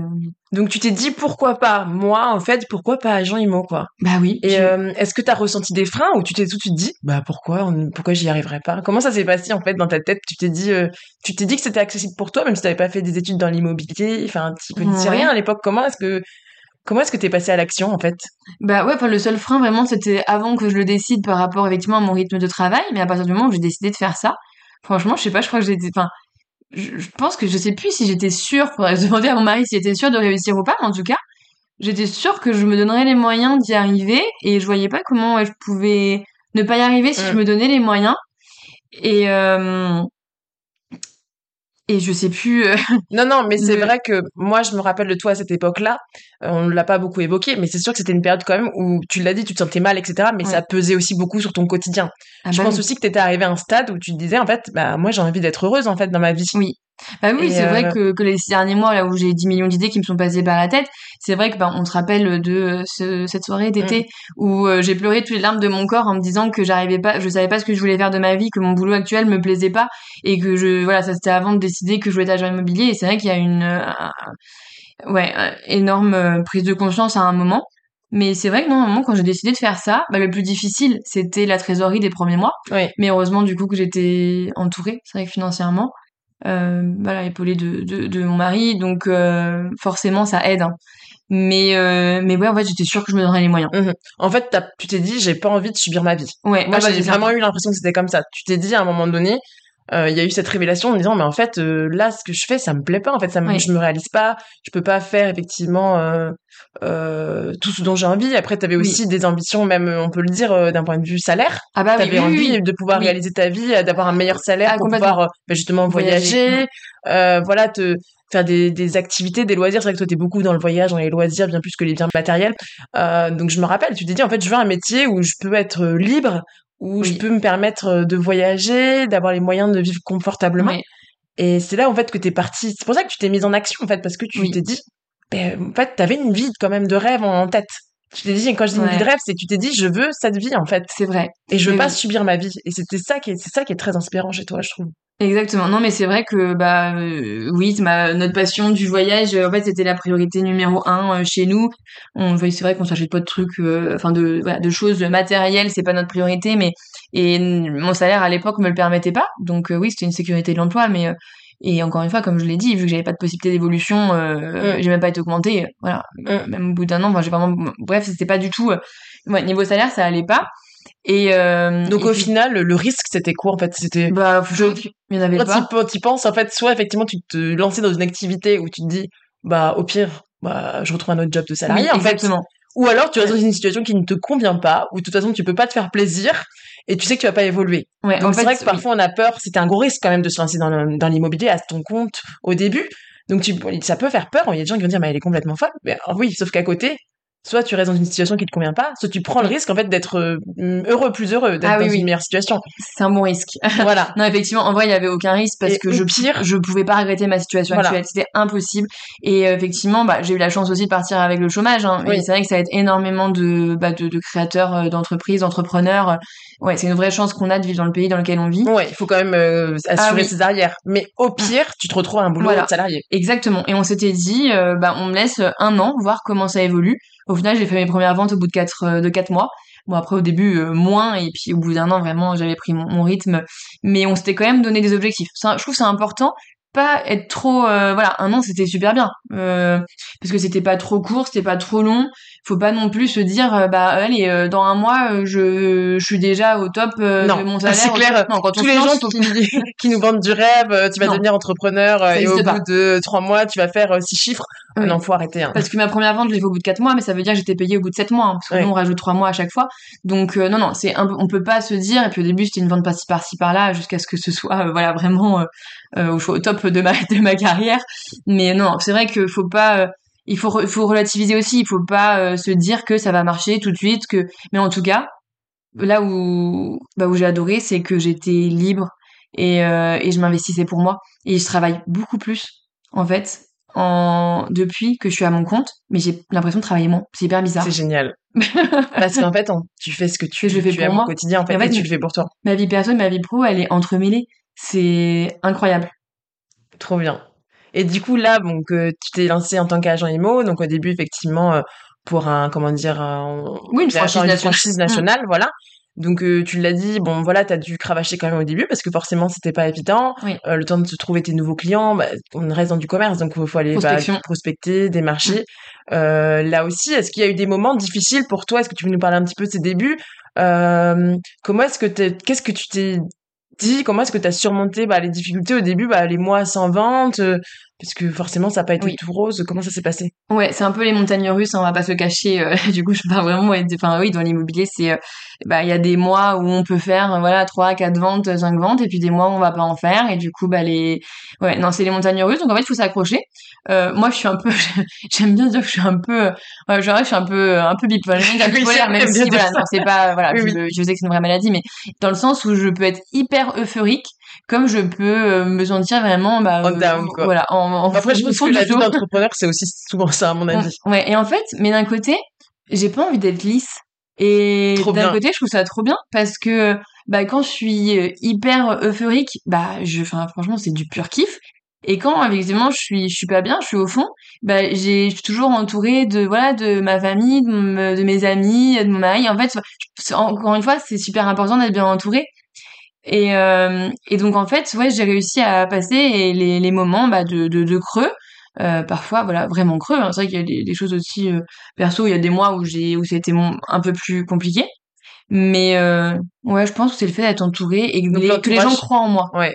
Speaker 1: Donc tu t'es dit pourquoi pas moi en fait pourquoi pas agent immo quoi?
Speaker 2: Bah oui.
Speaker 1: Et est-ce que t'as ressenti des freins ou tu t'es tout de suite dit bah pourquoi pourquoi j'y arriverais pas? Comment ça s'est passé en fait dans ta tête? Tu t'es dit tu t'es dit que c'était accessible pour toi même si t'avais pas fait des études dans l'immobilier enfin tu connaissais rien à l'époque comment est-ce que Comment est-ce que t'es passé à l'action en fait?
Speaker 2: Bah ouais, enfin le seul frein vraiment c'était avant que je le décide par rapport effectivement à mon rythme de travail, mais à partir du moment où j'ai décidé de faire ça, franchement je sais pas, je crois que j'étais, enfin je, pense que je sais plus si j'étais sûre, faudrait demander à mon mari s'il était sûr de réussir ou pas, mais en tout cas j'étais sûre que je me donnerais les moyens d'y arriver et je voyais pas comment je pouvais ne pas y arriver si je mm. me donnais les moyens. Et euh, et je sais plus. Euh,
Speaker 1: non, non, mais c'est vrai que moi, je me rappelle de toi à cette époque-là. Euh, on ne l'a pas beaucoup évoqué, mais c'est sûr que c'était une période quand même où tu l'as dit, tu te sentais mal, etc. Mais ça pesait aussi beaucoup sur ton quotidien. Ah je bah pense aussi que tu étais arrivé à un stade où tu te disais, en fait, bah moi, j'ai envie d'être heureuse en fait dans ma vie.
Speaker 2: Oui. Bah oui, c'est vrai euh, que, que les six derniers mois, là où j'ai 10 millions d'idées qui me sont passées par la tête, c'est vrai que bah, on se rappelle de ce, cette soirée d'été mm. où euh, j'ai pleuré toutes les larmes de mon corps en me disant que j'arrivais pas, je savais pas ce que je voulais faire de ma vie, que mon boulot actuel me plaisait pas et que je, voilà, ça c'était avant de décider que je voulais être agent immobilier et c'est vrai qu'il y a une, euh, ouais, énorme prise de conscience à un moment. Mais c'est vrai que moment, quand j'ai décidé de faire ça, bah, le plus difficile, c'était la trésorerie des premiers mois. Mais heureusement, du coup, que j'étais entourée, c'est vrai que financièrement euh, voilà, épaulée de, de, de, mon mari, donc euh, forcément ça aide. Hein. Mais euh, mais ouais, en fait, j'étais sûre que je me donnerais les moyens.
Speaker 1: Mmh en fait, tu t'es dit, j'ai pas envie de subir ma vie.
Speaker 2: Ouais.
Speaker 1: Moi, ah bah, j'ai vraiment eu l'impression que c'était comme ça. Tu t'es dit à un moment donné, euh, il y a eu cette révélation en me disant mais en fait euh, là ce que je fais ça me plaît pas en fait ça me, je me réalise pas je peux pas faire effectivement euh, tout ce dont j'ai envie. Après tu avais aussi des ambitions même on peut le dire d'un point de vue salaire.
Speaker 2: Ah bah
Speaker 1: t'avais envie de pouvoir réaliser ta vie d'avoir un meilleur salaire ah, pour pouvoir bah, justement voyager, voilà te faire des, des activités des loisirs. C'est vrai que toi t'es beaucoup dans le voyage dans les loisirs bien plus que les biens matériels. Donc je me rappelle tu t'es dit en fait je veux un métier où je peux être libre où je peux me permettre de voyager, d'avoir les moyens de vivre confortablement. Et c'est là en fait que t'es parti. C'est pour ça que tu t'es mise en action en fait parce que tu t'es dit, ben, en fait, t'avais une vie quand même de rêve en tête. Tu t'es dit, quand je dis une vie de rêve, c'est que tu t'es dit, je veux cette vie, en fait.
Speaker 2: C'est vrai.
Speaker 1: Et je veux
Speaker 2: Mais
Speaker 1: pas
Speaker 2: oui.
Speaker 1: subir ma vie. Et c'était ça qui est, c'est ça qui est très inspirant chez toi, je trouve.
Speaker 2: Exactement. Non, mais c'est vrai que bah euh, oui, ma notre passion du voyage, euh, en fait, c'était la priorité numéro un euh, chez nous. On, c'est vrai qu'on s'achète pas de trucs, euh, enfin de voilà, de choses matérielles, c'est pas notre priorité, mais et mon salaire à l'époque me le permettait pas. Donc oui, c'était une sécurité de l'emploi, mais et encore une fois, comme je l'ai dit, vu que j'avais pas de possibilité d'évolution, euh,
Speaker 1: Mm.
Speaker 2: j'ai même pas été augmentée. Voilà,
Speaker 1: Mm.
Speaker 2: même au bout d'un an, enfin, j'ai vraiment, bref, c'était pas du tout. euh, ouais, niveau salaire, ça allait pas. Et euh,
Speaker 1: Donc
Speaker 2: et
Speaker 1: au
Speaker 2: puis,
Speaker 1: final, le risque, c'était quoi, en fait? C'était,
Speaker 2: bah, je, il y en avait
Speaker 1: quand
Speaker 2: pas.
Speaker 1: tu, tu penses, en fait, soit effectivement, tu te lançais dans une activité où tu te dis, bah, au pire, bah, je retrouve un autre job de salarié,
Speaker 2: Oui,
Speaker 1: en fait. Ou alors, tu restes dans une situation qui ne te convient pas, où de toute façon, tu peux pas te faire plaisir, et tu sais que tu vas pas évoluer.
Speaker 2: Ouais,
Speaker 1: Donc c'est vrai que parfois on a peur, c'était un gros risque quand même de se lancer dans l'immobilier à ton compte au début. Donc tu, ça peut faire peur, il y a des gens qui vont dire mais elle est complètement folle. Mais oui, sauf qu'à côté, soit tu restes dans une situation qui te convient pas, soit tu prends le risque en fait d'être euh, heureux, plus heureux, d'être
Speaker 2: Ah oui,
Speaker 1: dans
Speaker 2: oui.
Speaker 1: une meilleure situation.
Speaker 2: c'est un bon risque.
Speaker 1: voilà.
Speaker 2: non, effectivement, en vrai, il y avait aucun risque parce
Speaker 1: Et
Speaker 2: que je
Speaker 1: pire-
Speaker 2: je pouvais pas regretter ma situation
Speaker 1: Voilà.
Speaker 2: actuelle, c'était impossible. Et euh, effectivement, bah, j'ai eu la chance aussi de partir avec le chômage. Hein,
Speaker 1: Oui.
Speaker 2: Et c'est vrai que ça aide énormément de bah, de, de créateurs euh, d'entreprises, d'entrepreneurs. Ouais, c'est une vraie chance qu'on a de vivre dans le pays dans lequel on vit.
Speaker 1: Ouais, il faut quand même euh, assurer
Speaker 2: Ah oui.
Speaker 1: ses arrières. Mais au pire, tu te retrouves à un boulot
Speaker 2: Voilà.
Speaker 1: salarié.
Speaker 2: Exactement. Et on s'était dit, euh, bah, on me laisse un an, voir comment ça évolue. Au final, j'ai fait mes premières ventes au bout de quatre, euh, de quatre mois. Bon, après, au début, euh, moins. Et puis, au bout d'un an, vraiment, j'avais pris mon, rythme. Mais on s'était quand même donné des objectifs. Je trouve c'est important. Pas être trop... euh, voilà, un an, c'était super bien. Euh, parce que c'était pas trop court, c'était pas trop long. Faut pas non plus se dire, euh, bah, allez, euh, dans un mois, euh, je, je suis déjà au top
Speaker 1: Non,
Speaker 2: de mon
Speaker 1: c'est
Speaker 2: salaire. au
Speaker 1: clair.
Speaker 2: Non, quand
Speaker 1: Tous les gens qui, qui nous vendent du rêve, tu vas
Speaker 2: Non.
Speaker 1: devenir entrepreneur
Speaker 2: Ça
Speaker 1: et au bout de trois mois, tu vas faire six chiffres. Ah
Speaker 2: Oui.
Speaker 1: Non, faut arrêter. Hein.
Speaker 2: Parce que ma première vente, je l'ai fait au bout de 4 mois, mais ça veut dire que j'étais payée au bout de 7 mois, hein, parce que nous, on rajoute 3 mois à chaque fois. Donc, euh, non, non, c'est un peu, on peut pas se dire, et puis au début, c'était une vente par-ci, par-ci, par-là, jusqu'à ce que ce soit, euh, voilà, vraiment, euh, au, top de ma, de ma carrière. Mais non, c'est vrai que faut pas, euh, il faut, faut relativiser aussi, il faut pas euh, se dire que ça va marcher tout de suite, que, mais en tout cas, là où, bah, où j'ai adoré, c'est que j'étais libre et, euh, et je m'investissais pour moi. Et je travaille beaucoup plus, en fait, en, depuis que je suis à mon compte, mais j'ai l'impression de travailler moins. C'est hyper bizarre.
Speaker 1: C'est génial. Parce qu'en fait, tu fais ce que tu,
Speaker 2: je fais
Speaker 1: tu
Speaker 2: pour
Speaker 1: aimes
Speaker 2: moi.
Speaker 1: au quotidien, en fait,
Speaker 2: Et en fait,
Speaker 1: et tu le fais pour toi.
Speaker 2: Ma vie perso et ma vie pro, elle est entremêlée. C'est incroyable.
Speaker 1: Trop bien. Et du coup, là, donc, tu t'es lancé en tant qu'agent IMO. Donc, au début, effectivement, euh, pour un, comment dire, un,
Speaker 2: Oui, une franchise nationale.
Speaker 1: franchise nationale, voilà. Donc, euh, tu l'as dit, bon, voilà, t'as dû cravacher quand même au début parce que forcément, c'était pas évident.
Speaker 2: Oui.
Speaker 1: Euh, le temps de se trouver tes nouveaux clients, bah, on reste dans du commerce, donc il faut aller bah, prospecter, démarcher. Euh, là aussi, est-ce qu'il y a eu des moments difficiles pour toi? Est-ce que tu veux nous parler un petit peu de ces débuts? Comment est-ce que t'es, qu'est-ce que tu t'es dit Comment est-ce que tu as surmonté bah, les difficultés au début, bah, les mois sans vente Parce que forcément, ça n'a pas été
Speaker 2: Oui.
Speaker 1: tout rose. Comment ça s'est passé?
Speaker 2: Ouais, c'est un peu les montagnes russes, hein, on va pas se cacher. euh, du coup, je parle vraiment, enfin oui, dans l'immobilier, c'est, euh, bah, il y a des mois où on peut faire, euh, voilà, trois, quatre ventes, cinq ventes, et puis des mois où on va pas en faire, et du coup, bah les, ouais, non, c'est les montagnes russes. Donc en fait, il faut s'accrocher. Euh, moi, je suis un peu, j'aime bien dire que je suis un peu, ouais, que je suis un peu, un peu bipolaire, même si, voilà, c'est pas, voilà,
Speaker 1: Oui,
Speaker 2: je sais que c'est une vraie maladie, mais dans le sens où je peux être hyper euphorique, comme je peux euh, me sentir vraiment, bah,
Speaker 1: En
Speaker 2: euh,
Speaker 1: down, quoi.
Speaker 2: voilà, en, en
Speaker 1: Après, je pense que la vie d'entrepreneur, c'est aussi souvent ça, à mon avis.
Speaker 2: Ouais, et en fait, mais d'un côté, j'ai pas envie d'être lisse. Et d'un côté, je trouve ça trop bien parce que bah quand je suis euh, hyper euphorique, bah je enfin franchement, c'est du pur kiff. Et quand effectivement je suis je suis pas bien, je suis au fond, bah j'ai je suis toujours entourée de voilà de ma famille, de, mes amis, de mon mari. En fait, encore une fois, c'est super important d'être bien entouré. Et euh, et donc en fait, ouais, j'ai réussi à passer les les moments bah de de, de creux. Euh, parfois voilà vraiment creux hein. c'est vrai qu'il y a des, des choses aussi euh, perso il y a des mois où j'ai où c'était un peu plus compliqué mais euh, ouais je pense que c'est le fait d'être entouré et que les, que les gens croient en moi
Speaker 1: Ouais.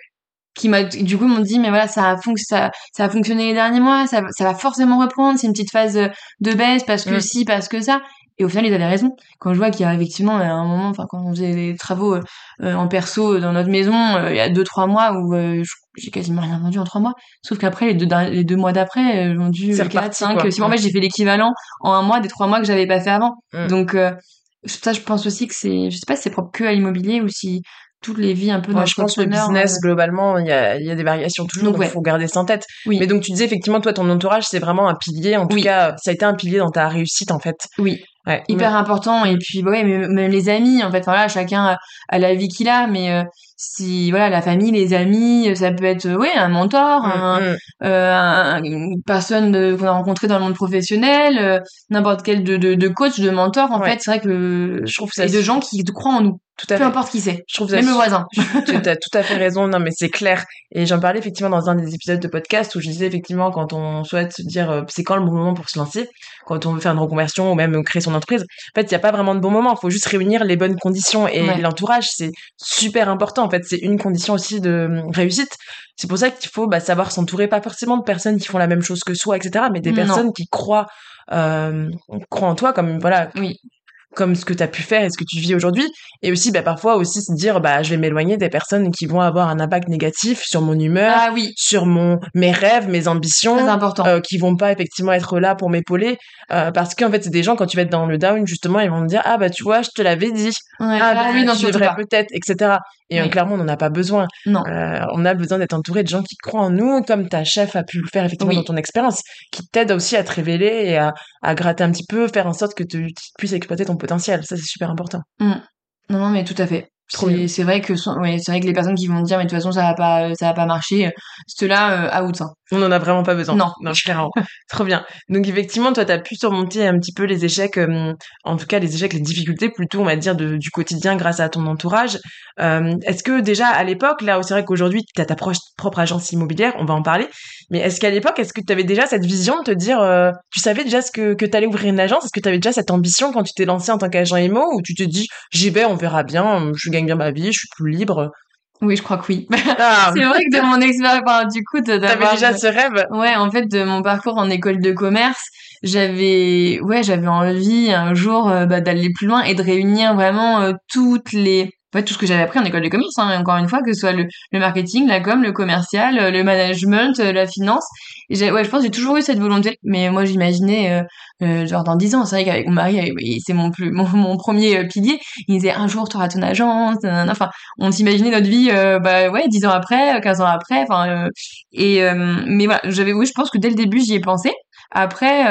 Speaker 2: qui m'a du coup m'ont dit mais voilà ça a fonc- ça, ça a fonctionné les derniers mois ça, va- ça va forcément reprendre c'est une petite phase de, baisse parce que
Speaker 1: Mm.
Speaker 2: si parce que ça et au final ils avaient raison quand je vois qu'il y a effectivement à un moment enfin quand on faisait des travaux euh, euh, en perso dans notre maison euh, il y a deux trois mois où euh, j'ai quasiment rien vendu en trois mois sauf qu'après les deux les deux mois d'après euh, j'ai vendu euh, quatre
Speaker 1: reparti,
Speaker 2: cinq six mois en fait j'ai fait l'équivalent en un mois des trois mois que j'avais pas fait avant
Speaker 1: Mm.
Speaker 2: donc euh, ça je pense aussi que c'est je sais pas si c'est propre que à l'immobilier ou si toutes les vies un peu
Speaker 1: Moi, je pense que le business,
Speaker 2: euh,
Speaker 1: globalement, il y a, il y a des variations toujours,
Speaker 2: Donc,
Speaker 1: donc il
Speaker 2: ouais.
Speaker 1: faut garder ça en tête.
Speaker 2: Oui.
Speaker 1: Mais donc, tu disais, effectivement, toi, ton entourage, c'est vraiment un pilier. En tout
Speaker 2: Oui.
Speaker 1: cas, ça a été un pilier dans ta réussite, en fait.
Speaker 2: oui
Speaker 1: Ouais.
Speaker 2: Hyper important et puis ouais même, les amis en fait voilà chacun a, a la vie qu'il a mais euh, si voilà la famille les amis ça peut être euh, ouais un mentor
Speaker 1: Mm,
Speaker 2: un,
Speaker 1: mm.
Speaker 2: euh, un- une personne qu'on a rencontré dans le monde professionnel euh, n'importe quel de, de, de coach de mentor en
Speaker 1: Ouais.
Speaker 2: fait c'est vrai que
Speaker 1: Je trouve ça
Speaker 2: et de gens qui croient en nous
Speaker 1: tout à
Speaker 2: peu
Speaker 1: fait.
Speaker 2: importe qui c'est
Speaker 1: Je trouve ça
Speaker 2: même le voisin
Speaker 1: tu as tout à fait raison. Non, mais c'est clair. Et j'en parlais effectivement dans un des épisodes de podcast où je disais effectivement quand on souhaite se dire euh, c'est quand le bon moment pour se lancer, quand on veut faire une reconversion ou même créer son entreprise. En fait, il n'y a pas vraiment de bon moment. Il faut juste réunir les bonnes conditions et
Speaker 2: Ouais.
Speaker 1: l'entourage, c'est super important. En fait, c'est une condition aussi de euh, réussite. C'est pour ça qu'il faut bah, savoir s'entourer, pas forcément de personnes qui font la même chose que soi, etc., mais des
Speaker 2: Non.
Speaker 1: personnes qui croient, euh, croient en toi, comme voilà,
Speaker 2: oui
Speaker 1: comme ce que tu as pu faire et ce que tu vis aujourd'hui. Et aussi bah parfois aussi se dire bah je vais m'éloigner des personnes qui vont avoir un impact négatif sur mon humeur
Speaker 2: ah oui.
Speaker 1: sur mon mes rêves mes ambitions
Speaker 2: important.
Speaker 1: euh, qui vont pas effectivement être là pour m'épauler euh, parce qu'en fait c'est des gens quand tu vas être dans le down justement ils vont te dire ah bah tu vois je te l'avais dit.
Speaker 2: Ouais.
Speaker 1: ah,
Speaker 2: ah
Speaker 1: bah,
Speaker 2: oui non
Speaker 1: tu devrais peut-être etc et euh, clairement on n'en a pas besoin.
Speaker 2: Non.
Speaker 1: Euh, on a besoin d'être entouré de gens qui croient en nous comme ta chef a pu le faire effectivement
Speaker 2: Oui.
Speaker 1: dans ton expérience qui t'aident aussi à te révéler et à, à gratter un petit peu faire en sorte que tu tu puisses exploiter ton potentiel. Ça c'est super important.
Speaker 2: Non non mais tout à fait. C'est vrai que son- ouais, c'est vrai que les personnes qui vont dire mais de toute façon ça va pas ça va pas marcher euh, ceux-là euh, out hein.
Speaker 1: On n'en a vraiment pas besoin.
Speaker 2: Non.
Speaker 1: Non, clairement. Trop bien. Donc effectivement, toi, tu as pu surmonter un petit peu les échecs, euh, en tout cas les échecs, les difficultés plutôt, on va dire, de- du quotidien grâce à ton entourage. Euh, est-ce que déjà à l'époque, là, c'est vrai qu'aujourd'hui, tu as ta pro- propre agence immobilière, on va en parler, mais est-ce qu'à l'époque, est-ce que tu avais déjà cette vision de te dire, euh, tu savais déjà ce que, que tu allais ouvrir une agence? Est-ce que tu avais déjà cette ambition quand tu t'es lancé en tant qu'agent IMO ou tu te dis, j'y vais, on verra bien, je gagne bien ma vie, je suis plus libre.
Speaker 2: Oui je crois que oui.
Speaker 1: Ah,
Speaker 2: c'est vrai que de mon expérience enfin, du coup
Speaker 1: T'avais déjà ce rêve?
Speaker 2: Ouais, en fait, de mon parcours en école de commerce, j'avais, ouais, j'avais envie un jour euh, bah, d'aller plus loin et de réunir vraiment euh, toutes les, fait, tout ce que j'avais appris en école de commerce. Hein, encore une fois, que ce soit le, le marketing, la com, le commercial, euh, le management, euh, la finance. Ouais, je pense que j'ai toujours eu cette volonté. Mais moi, j'imaginais, euh, euh, genre dans dix ans, c'est vrai qu'avec mon mari, c'est mon plus, mon, mon premier pilier. Il disait un jour, tu auras ton agence. Enfin, on s'imaginait notre vie, euh, bah ouais, dix ans après, 15 ans après. Enfin, et mais voilà, j'avais, oui, je pense que dès le début, j'y ai pensé. Après,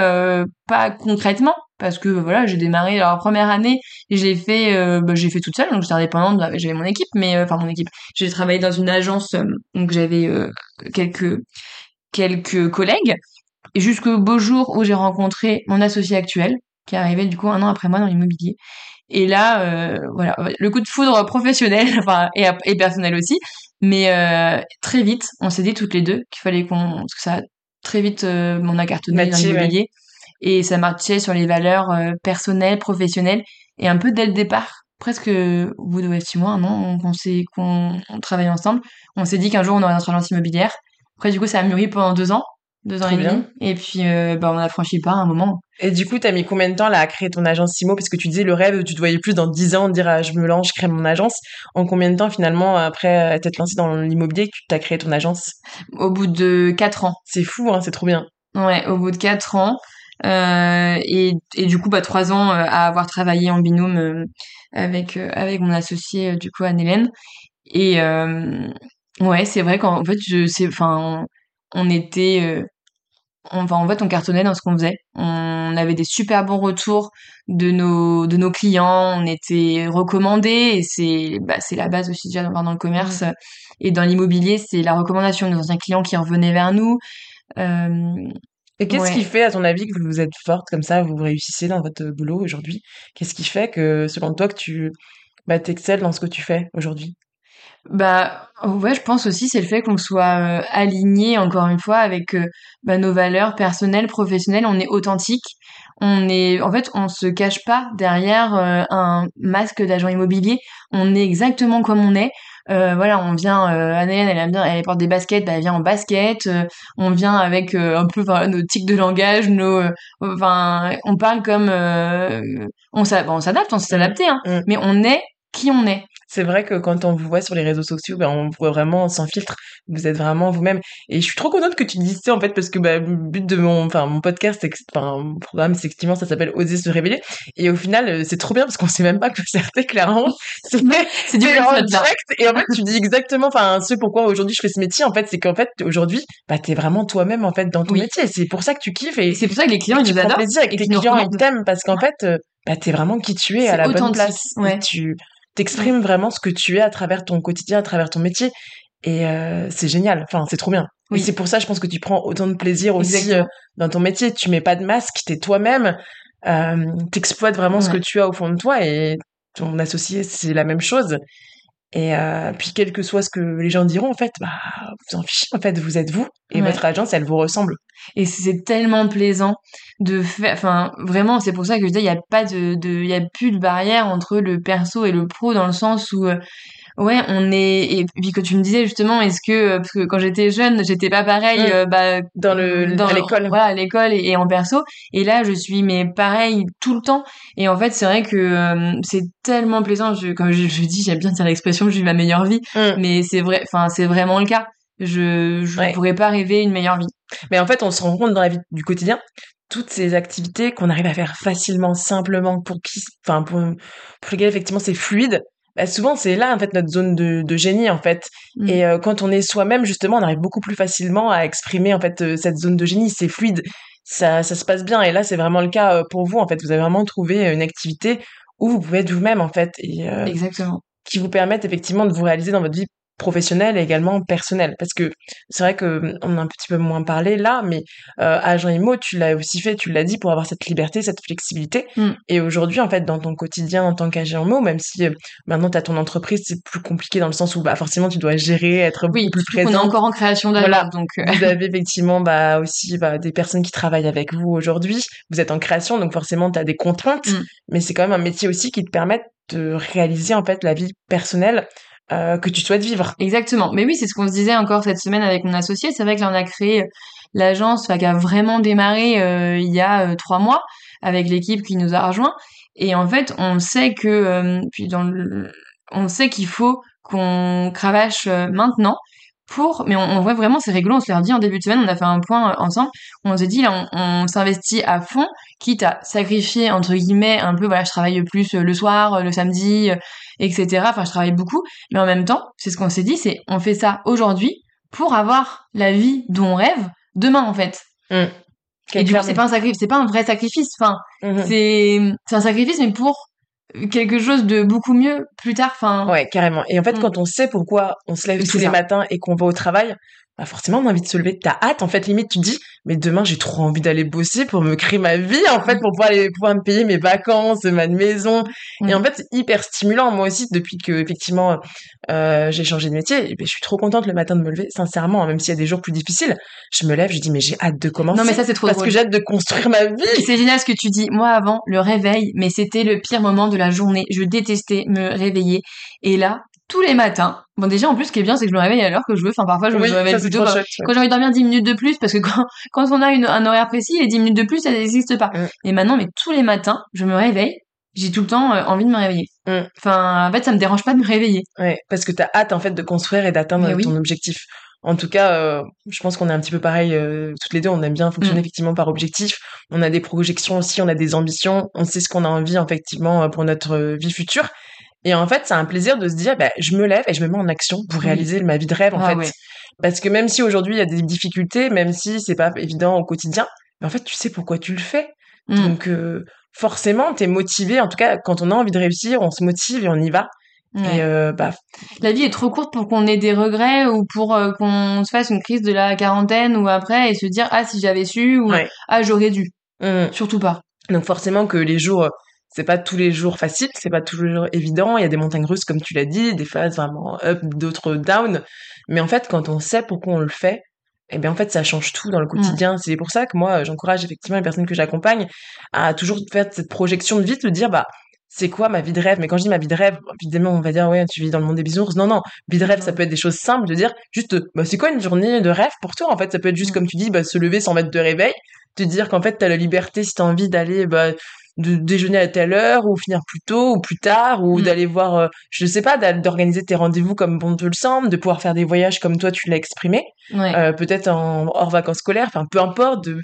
Speaker 2: pas concrètement, parce que voilà, j'ai démarré alors, la première année, j'ai fait, euh, bah, j'ai fait toute seule, donc j'étais indépendante, bah, j'avais mon équipe, mais euh, enfin mon équipe. J'ai travaillé dans une agence, euh, donc j'avais euh, quelques quelques collègues, et jusqu'au beau jour où j'ai rencontré mon associé actuel, qui est arrivé du coup un an après moi dans l'immobilier. Et là, euh, voilà, le coup de foudre professionnel, enfin et, et personnel aussi, mais euh, très vite, on s'est dit toutes les deux qu'il fallait qu'on, parce que ça a très vite, euh, on a cartonné dans
Speaker 1: Matché, ouais.
Speaker 2: Et ça matchait sur les valeurs euh, personnelles, professionnelles, et un peu dès le départ, presque au bout de ouais, six mois, un an, qu'on s'est, qu'on on travaille ensemble, on s'est dit qu'un jour on aurait notre agence immobilière. Après du coup, ça a mûri pendant deux ans, deux ans et demi, et puis euh, bah on a franchi pas à un moment.
Speaker 1: Et du coup, t'as mis combien de temps là à créer ton agence Simo? Parce que tu disais le rêve, tu te voyais plus dans 10 ans dire ah, je me lance, je crée mon agence. En combien de temps finalement, après euh, t'être lancé dans l'immobilier, que tu t'as créé ton agence?
Speaker 2: Au bout de quatre ans.
Speaker 1: C'est fou, hein, c'est trop bien.
Speaker 2: Ouais, au bout de quatre ans. Euh, et, et du coup, bah, trois ans euh, à avoir travaillé en binôme euh, avec, avec mon associé, du coup, Anne-Hélène. Et ouais, c'est vrai qu'en fait, je sais, enfin, on, on était, on- enfin, en fait, on cartonnait dans ce qu'on faisait. On avait des super bons retours de nos, de nos clients. On était recommandés et c'est, bah, c'est la base aussi déjà dans, dans le commerce et dans l'immobilier. C'est la recommandation de nos anciens clients qui revenaient vers nous. Euh,
Speaker 1: Et qu'est-ce
Speaker 2: Ouais.
Speaker 1: qui fait, à ton avis, que vous êtes forte comme ça, vous réussissez dans votre boulot aujourd'hui? Qu'est-ce qui fait que, selon toi, que tu bah, t'excelles dans ce que tu fais aujourd'hui?
Speaker 2: Bah ouais, je pense aussi c'est le fait qu'on soit euh, aligné encore une fois avec euh, bah, nos valeurs personnelles, professionnelles. On est authentique. On est, en fait, on se cache pas derrière euh, un masque d'agent immobilier. On est exactement comme on est. Euh, voilà, on vient. Euh, Anne-Hélène, elle aime bien, elle porte des baskets, bah, elle vient en basket. Euh, on vient avec euh, un peu enfin, nos tics de langage, nos, euh, enfin, on parle comme, euh, on s'a- bon, on s'adapte, on s'est
Speaker 1: Mhm.
Speaker 2: adapté, hein.
Speaker 1: Mhm.
Speaker 2: Mais on est qui on est.
Speaker 1: C'est vrai que quand on vous voit sur les réseaux sociaux, ben, on voit vraiment sans filtre. Vous êtes vraiment vous-même. Et je suis trop contente que tu dises ça, en fait, parce que bah, le but de mon, enfin, mon podcast, c'est que- enfin, mon programme, c'est effectivement, ça s'appelle Oser se révéler. Et au final, euh, c'est trop bien parce qu'on sait même pas que c'est clairement. C'est
Speaker 2: du
Speaker 1: en direct. Et en fait, tu dis exactement, enfin, ce pourquoi aujourd'hui je fais ce métier, en fait, c'est qu'en fait, aujourd'hui, bah, t'es vraiment toi-même, en fait, dans ton
Speaker 2: Oui.
Speaker 1: métier. C'est pour ça que tu kiffes et
Speaker 2: c'est pour ça que les clients, ils adorent.
Speaker 1: plaisir et que
Speaker 2: nous
Speaker 1: clients, ils t'aiment parce qu'en fait, euh, bah, t'es vraiment qui tu es à la bonne place.
Speaker 2: Ouais.
Speaker 1: Tu t'exprimes vraiment ce que tu es à travers ton quotidien, à travers ton métier. Et euh, c'est génial. Enfin, c'est trop bien.
Speaker 2: Oui.
Speaker 1: Et c'est pour ça, je pense que tu prends autant de plaisir aussi euh, dans ton métier. Tu mets pas de masque, t'es toi-même. Euh, T'exploites vraiment ce que tu as au fond de toi et ton associé, c'est la même chose. Et euh, puis, quel que soit ce que les gens diront, en fait, bah, vous en fichez. En fait, vous êtes vous et
Speaker 2: Ouais.
Speaker 1: votre agence, elle vous ressemble.
Speaker 2: Et c'est tellement plaisant de faire, enfin, vraiment, c'est pour ça que je disais, il n'y a pas de, de, il y a plus de barrière entre le perso et le pro dans le sens où, euh, ouais, on est, et puis que tu me disais justement, est-ce que, euh, parce que quand j'étais jeune, j'étais pas pareil,
Speaker 1: Mm.
Speaker 2: euh, bah,
Speaker 1: Dans le,
Speaker 2: dans
Speaker 1: à l'école.
Speaker 2: voilà à l'école et, et en perso et là je suis mais pareil tout le temps et en fait c'est vrai que euh, c'est tellement plaisant je, comme je, je dis j'aime bien dire l'expression je vis ma meilleure vie
Speaker 1: Mm.
Speaker 2: mais c'est vrai enfin c'est vraiment le cas je je
Speaker 1: Ouais.
Speaker 2: pourrais pas rêver une meilleure vie
Speaker 1: Mais en fait, on se rend compte dans la vie du quotidien, toutes ces activités qu'on arrive à faire facilement, simplement, pour qui, enfin, pour, pour lesquelles effectivement c'est fluide, bah, souvent c'est là, en fait, notre zone de, de génie, en fait.
Speaker 2: Mm.
Speaker 1: Et euh, quand on est soi-même, justement, on arrive beaucoup plus facilement à exprimer, en fait, euh, cette zone de génie. C'est fluide. Ça, ça se passe bien. Et là, c'est vraiment le cas euh, pour vous, en fait. Vous avez vraiment trouvé une activité où vous pouvez être vous-même, en fait. Et,
Speaker 2: exactement
Speaker 1: qui vous permettent effectivement de vous réaliser dans votre vie professionnelle et également personnelle. Parce que c'est vrai que on a un petit peu moins parlé là, mais euh, agent IMO, tu l'as aussi fait, tu l'as dit, pour avoir cette liberté, cette flexibilité.
Speaker 2: Mm.
Speaker 1: Et aujourd'hui, en fait, dans ton quotidien en tant qu'agent IMO, même si euh, maintenant tu as ton entreprise, c'est plus compliqué dans le sens où bah, forcément tu dois gérer, être
Speaker 2: oui
Speaker 1: plus
Speaker 2: surtout qu'on est
Speaker 1: présent.
Speaker 2: encore en création d'agence
Speaker 1: Voilà.
Speaker 2: donc euh,
Speaker 1: Vous avez effectivement bah, aussi bah, des personnes qui travaillent avec vous aujourd'hui. Vous êtes en création, donc forcément tu as des contraintes,
Speaker 2: Mm.
Speaker 1: mais c'est quand même un métier aussi qui te permet de réaliser en fait la vie personnelle euh, que tu souhaites vivre.
Speaker 2: Exactement. Mais oui, c'est ce qu'on se disait encore cette semaine avec mon associé. C'est vrai que là, a créé l'agence enfin, qui a vraiment démarré euh, il y a euh, trois mois avec l'équipe qui nous a rejoint. Et en fait, on sait que euh, puis dans le, on sait qu'il faut qu'on cravache euh, maintenant pour. Mais on, on voit vraiment, c'est rigolo. On se l'a dit en début de semaine. On a fait un point euh, ensemble. Où on s'est dit là, on, on s'investit à fond, quitte à sacrifier entre guillemets un peu. Voilà, je travaille plus euh, le soir, euh, le samedi, etc. Enfin, je travaille beaucoup. Mais en même temps, c'est ce qu'on s'est dit, c'est on fait ça aujourd'hui pour avoir la vie dont on rêve demain en fait. Et du coup, c'est pas un sacrifice, c'est pas un vrai sacrifice. Enfin,
Speaker 1: Mhm.
Speaker 2: c'est c'est un sacrifice, mais pour quelque chose de beaucoup mieux plus tard. Enfin,
Speaker 1: Ouais, carrément. Et en fait,
Speaker 2: Mm.
Speaker 1: quand on sait pourquoi on se lève tous les matins et qu'on va au travail, bah forcément, on a envie de se lever. T'as hâte, en fait, limite, tu te dis, mais demain, j'ai trop envie d'aller bosser pour me créer ma vie, en fait, pour pouvoir, aller, pouvoir me payer mes vacances, ma maison. Et en fait, c'est hyper stimulant. Moi aussi, depuis que, effectivement, euh, j'ai changé de métier, eh ben, je suis trop contente le matin de me lever, sincèrement, hein, même s'il y a des jours plus difficiles. Je me lève, je dis, mais j'ai hâte de commencer.
Speaker 2: non mais ça c'est trop
Speaker 1: parce
Speaker 2: drôle.
Speaker 1: que j'ai hâte de construire ma vie.
Speaker 2: c'est génial ce que tu dis. Moi avant, le réveil, mais c'était le pire moment de la journée. Je détestais me réveiller. Et là, tous les matins, bon déjà en plus ce qui est bien c'est que je me réveille à l'heure que je veux. Enfin parfois je
Speaker 1: Oui,
Speaker 2: me réveille plutôt quand, j'ai envie de dormir 10 minutes de plus parce que quand, quand on a une, un horaire précis, les 10 minutes de plus ça n'existe pas.
Speaker 1: Mm.
Speaker 2: Et maintenant, mais tous les matins, je me réveille. J'ai tout le temps euh, envie de me réveiller.
Speaker 1: Mm.
Speaker 2: Enfin, en fait, ça me dérange pas de me réveiller.
Speaker 1: Ouais, parce que t'as hâte en fait de construire et d'atteindre
Speaker 2: oui.
Speaker 1: ton objectif. En tout cas, euh, je pense qu'on est un petit peu pareil euh, toutes les deux. On aime bien fonctionner
Speaker 2: Mm.
Speaker 1: effectivement par objectif. On a des projections aussi, on a des ambitions. On sait ce qu'on a envie effectivement pour notre vie future. Et en fait, c'est un plaisir de se dire, bah, je me lève et je me mets en action pour réaliser ma vie de rêve en
Speaker 2: Ah
Speaker 1: fait.
Speaker 2: ouais.
Speaker 1: Parce que même si aujourd'hui il y a des difficultés, même si c'est pas évident au quotidien, mais en fait tu sais pourquoi tu le fais.
Speaker 2: Mm.
Speaker 1: Donc euh, forcément t'es motivé. En tout cas, quand on a envie de réussir, on se motive et on y va.
Speaker 2: Ouais.
Speaker 1: Et euh, bah
Speaker 2: La vie est trop courte pour qu'on ait des regrets ou pour euh, qu'on se fasse une crise de la quarantaine ou après et se dire ah si j'avais su ou
Speaker 1: Ouais.
Speaker 2: ah j'aurais dû.
Speaker 1: hum,
Speaker 2: Surtout pas.
Speaker 1: Donc forcément que les jours, c'est pas tous les jours facile, c'est pas tous les jours évident. Il y a des montagnes russes comme tu l'as dit, des phases vraiment up, d'autres down. Mais en fait, quand on sait pourquoi on le fait, eh bien en fait ça change tout dans le quotidien. C'est pour ça que moi j'encourage effectivement les personnes que j'accompagne à toujours faire cette projection de vie, de dire bah c'est quoi ma vie de rêve? Mais quand je dis ma vie de rêve, évidemment on va dire ouais tu vis dans le monde des bisounours. Non non, vie de rêve ça peut être des choses simples, de dire juste bah c'est quoi une journée de rêve pour toi En fait? Ça peut être juste
Speaker 2: Mm.
Speaker 1: comme tu dis bah se lever sans mettre de réveil, te dire qu'en fait t'as la liberté si t'as envie d'aller bah de déjeuner à telle heure ou finir plus tôt ou plus tard ou
Speaker 2: Mm.
Speaker 1: d'aller voir euh, je sais pas d'organiser tes rendez-vous comme bon te le semble de pouvoir faire des voyages comme toi tu l'as exprimé
Speaker 2: Ouais.
Speaker 1: euh, peut-être en hors vacances scolaires enfin peu importe de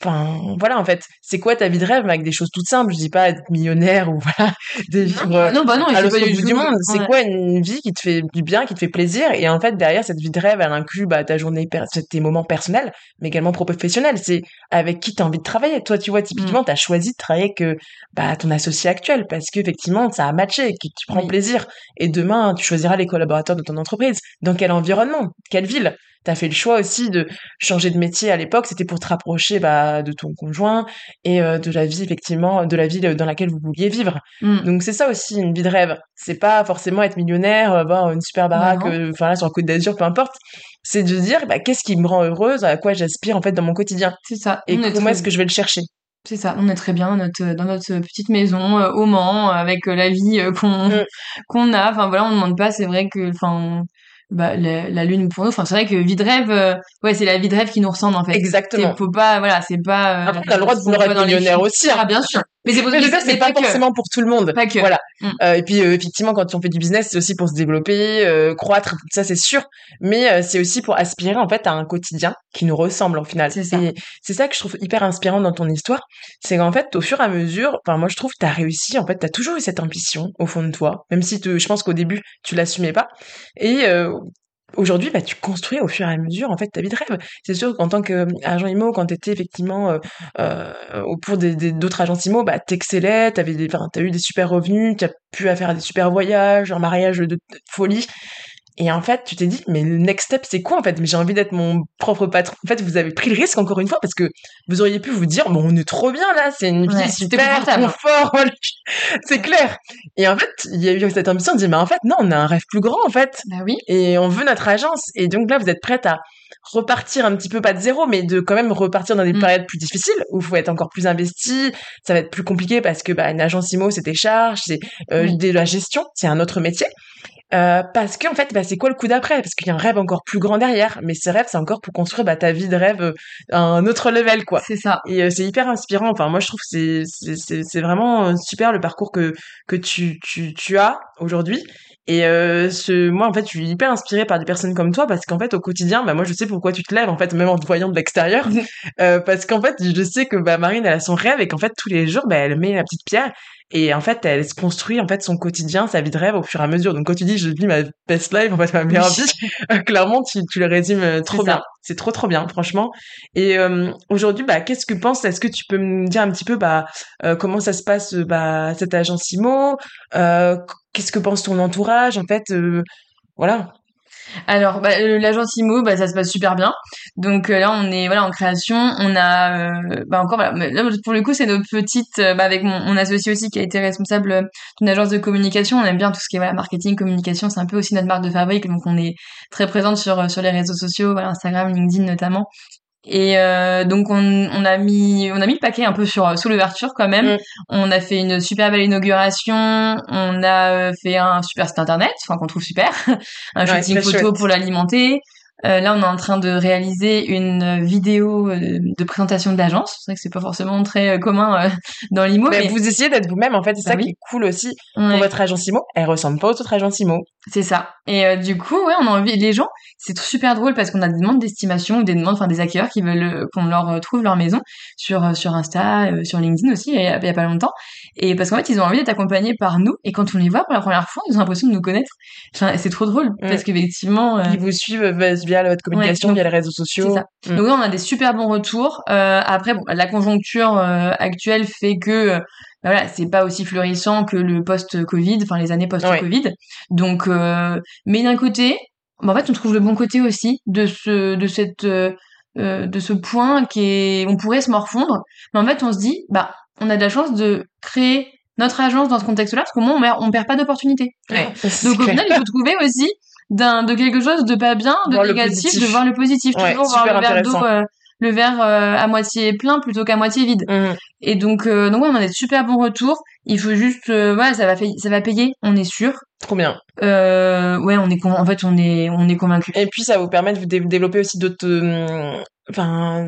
Speaker 1: Enfin, voilà, en fait, c'est quoi ta vie de rêve avec des choses toutes simples Je dis pas être millionnaire ou voilà, de vivre
Speaker 2: non, bah non,
Speaker 1: à l'autre bout du monde. C'est
Speaker 2: ouais.
Speaker 1: quoi une vie qui te fait du bien, qui te fait plaisir? Et en fait, derrière cette vie de rêve, elle inclut bah, ta journée, tes moments personnels, mais également professionnels. C'est avec qui tu as envie de travailler. Toi, tu vois,
Speaker 2: Mm.
Speaker 1: typiquement, tu as choisi de travailler avec euh, bah, ton associé actuel parce qu'effectivement, ça a matché, que tu prends
Speaker 2: Oui.
Speaker 1: plaisir. Et demain, tu choisiras les collaborateurs de ton entreprise. Dans quel environnement? Quelle ville? T'as fait le choix aussi de changer de métier à l'époque, c'était pour te rapprocher bah, de ton conjoint et euh, de la vie effectivement, de la ville dans laquelle vous vouliez vivre.
Speaker 2: Mm.
Speaker 1: Donc c'est ça aussi une vie de rêve. C'est pas forcément être millionnaire, euh, avoir une super baraque, euh, enfin là sur la Côte d'Azur, peu importe. C'est de dire bah, qu'est-ce qui me rend heureuse, à quoi j'aspire en fait dans mon quotidien
Speaker 2: C'est ça.
Speaker 1: et comment
Speaker 2: très-
Speaker 1: est-ce que je vais le chercher?
Speaker 2: C'est ça, on est très bien dans notre, dans notre petite maison euh, au Mans avec euh, la vie euh, qu'on
Speaker 1: Mm.
Speaker 2: qu'on a. Enfin voilà, on ne demande pas, c'est vrai que enfin bah, la, la lune pour nous. Enfin c'est vrai que vie de rêve, euh, ouais c'est la vie de rêve qui nous ressemble en fait.
Speaker 1: Exactement.
Speaker 2: Faut pas, voilà, c'est pas. euh,
Speaker 1: Après, t'as le droit de vouloir être millionnaire aussi, hein.
Speaker 2: Ah bien sûr. Mais c'est pour
Speaker 1: dire,
Speaker 2: mais
Speaker 1: c'est pas,
Speaker 2: que.
Speaker 1: forcément pour tout le monde.
Speaker 2: Pas que.
Speaker 1: Voilà.
Speaker 2: Mm.
Speaker 1: Euh, et puis euh, effectivement, quand on fait du business, c'est aussi pour se développer, euh, croître, tout ça c'est sûr. Mais euh, c'est aussi pour aspirer en fait à un quotidien qui nous ressemble au final.
Speaker 2: C'est ça.
Speaker 1: C'est ça que je trouve hyper inspirant dans ton histoire, c'est qu'en fait, au fur et à mesure, enfin moi je trouve que t'as réussi. En fait, t'as toujours eu cette ambition au fond de toi, même si te- je pense qu'au début tu l'assumais pas. Et Aujourd'hui, bah, tu construis au fur et à mesure en fait ta vie de rêve. C'est sûr qu'en tant qu'agent IMO, quand tu étais effectivement euh, euh, au pour des d'autres agences IMO, bah, t'excellais, t'avais des, enfin, t'as eu des super revenus, t'as pu faire des super voyages, un mariage de, de folie. Et en fait, tu t'es dit, mais le next step, c'est quoi en fait? Mais j'ai envie d'être mon propre patron. En fait, vous avez pris le risque encore une fois parce que vous auriez pu vous dire, bon, on est trop bien là, c'est une vie
Speaker 2: Ouais,
Speaker 1: super confort, c'est clair. Et en fait, il y a eu cette ambition de dire, mais en fait, non, on a un rêve plus grand en fait
Speaker 2: Bah oui.
Speaker 1: et on veut notre agence. Et donc là, vous êtes prête à repartir un petit peu, pas de zéro, mais de quand même repartir dans des
Speaker 2: Mm.
Speaker 1: périodes plus difficiles où il faut être encore plus investi. Ça va être plus compliqué parce que bah, une agence IMO, c'est des charges, c'est euh, de la gestion, c'est un autre métier. Euh, parce qu'en fait, bah, c'est quoi le coup d'après? Parce qu'il y a un rêve encore plus grand derrière. Mais ce rêve, c'est encore pour construire bah, ta vie de rêve euh, à un autre level, quoi.
Speaker 2: C'est ça.
Speaker 1: Et euh, c'est hyper inspirant. Enfin, moi, je trouve que c'est c'est c'est c'est vraiment euh, super le parcours que que tu tu tu as aujourd'hui. Et euh, ce, moi, en fait, je suis hyper inspirée par des personnes comme toi parce qu'en fait, au quotidien, bah, moi, je sais pourquoi tu te lèves, en fait, même en te voyant de l'extérieur. Euh, parce qu'en fait, je sais que bah, Marine, elle a son rêve et qu'en fait, tous les jours, bah, elle met la petite pierre. Et en fait, elle se construit en fait son quotidien, sa vie de rêve au fur et à mesure. Donc quand tu dis je vis ma best life, en fait ma meilleure vie, euh, clairement tu, tu le résumes euh, trop bien. C'est trop trop bien, franchement. Et euh, aujourd'hui, bah qu'est-ce que tu penses? Est-ce que tu peux me dire un petit peu bah euh, comment ça se passe euh, bah cette agence IMO? Euh, Qu'est-ce que pense ton entourage En fait, euh, voilà.
Speaker 2: Alors, bah, euh, l'agence IMO, bah, ça se passe super bien. Donc euh, là, on est voilà en création. On a euh, bah, encore voilà. Là, pour le coup, c'est notre petite euh, bah, avec mon, mon associé aussi qui a été responsable d'une agence de communication. On aime bien tout ce qui est voilà marketing, communication. C'est un peu aussi notre marque de fabrique. Donc on est très présente sur sur les réseaux sociaux, Instagram, LinkedIn notamment. Et euh, donc on, on a mis on a mis le paquet un peu sur sous l'ouverture quand même.
Speaker 1: Mm.
Speaker 2: On a fait une super belle inauguration. On a euh, fait un super site internet, enfin qu'on trouve super, un
Speaker 1: Ouais,
Speaker 2: shooting photo
Speaker 1: chouette.
Speaker 2: pour l'alimenter. Euh, là, on est en train de réaliser une vidéo euh, de présentation de l'agence. C'est vrai que c'est pas forcément très euh, commun dans l'IMO,
Speaker 1: Mais
Speaker 2: mais
Speaker 1: vous essayez d'être vous-même, en fait, c'est
Speaker 2: Bah
Speaker 1: ça
Speaker 2: oui.
Speaker 1: qui est cool aussi
Speaker 2: Ouais,
Speaker 1: pour votre agence IMO. Elle ressemble pas aux autres agences IMO.
Speaker 2: c'est ça. Et du coup, ouais, on a envie. Les gens, c'est super drôle parce qu'on a des demandes d'estimation ou des demandes, enfin des acquéreurs qui veulent qu'on leur trouve leur maison sur sur Insta, sur LinkedIn aussi, il y, a, il y a pas longtemps. Et parce qu'en fait, ils ont envie d'être accompagnés par nous. Et quand on les voit pour la première fois, ils ont l'impression de nous connaître. Enfin, c'est trop drôle
Speaker 1: Mm.
Speaker 2: parce qu'effectivement. euh,
Speaker 1: Ils vous suivent euh, via votre communication,
Speaker 2: donc,
Speaker 1: via les réseaux sociaux.
Speaker 2: C'est ça.
Speaker 1: Mm.
Speaker 2: Donc on a des super bons retours. Euh, après, bon, la conjoncture euh, actuelle fait que bah voilà, c'est pas aussi florissant que le post-Covid, enfin les années post-Covid. Donc, mais d'un côté, en fait, on trouve le bon côté aussi de ce, de cette, de ce point qui est, on pourrait se morfondre. Mais en fait, on se dit, bah, on a de la chance de créer notre agence dans ce contexte-là, parce qu'au moins, on, perd- on perd pas.
Speaker 1: Ouais, c'est
Speaker 2: Donc au
Speaker 1: clair.
Speaker 2: final, il faut trouver aussi d'un de quelque chose de pas bien, de
Speaker 1: Voir
Speaker 2: négatif, de voir le positif,
Speaker 1: Ouais,
Speaker 2: toujours voir le verre d'eau, euh, le verre euh, à moitié plein plutôt qu'à moitié vide.
Speaker 1: Mhm.
Speaker 2: Et donc euh, donc ouais, on a des super bons retours. Il faut juste euh, ouais, ça va ça va payer, on est sûr.
Speaker 1: Trop bien.
Speaker 2: Euh, ouais, on est en fait on est on est convaincu.
Speaker 1: Et puis, ça vous permet de vous dé- développer aussi d'autres, enfin,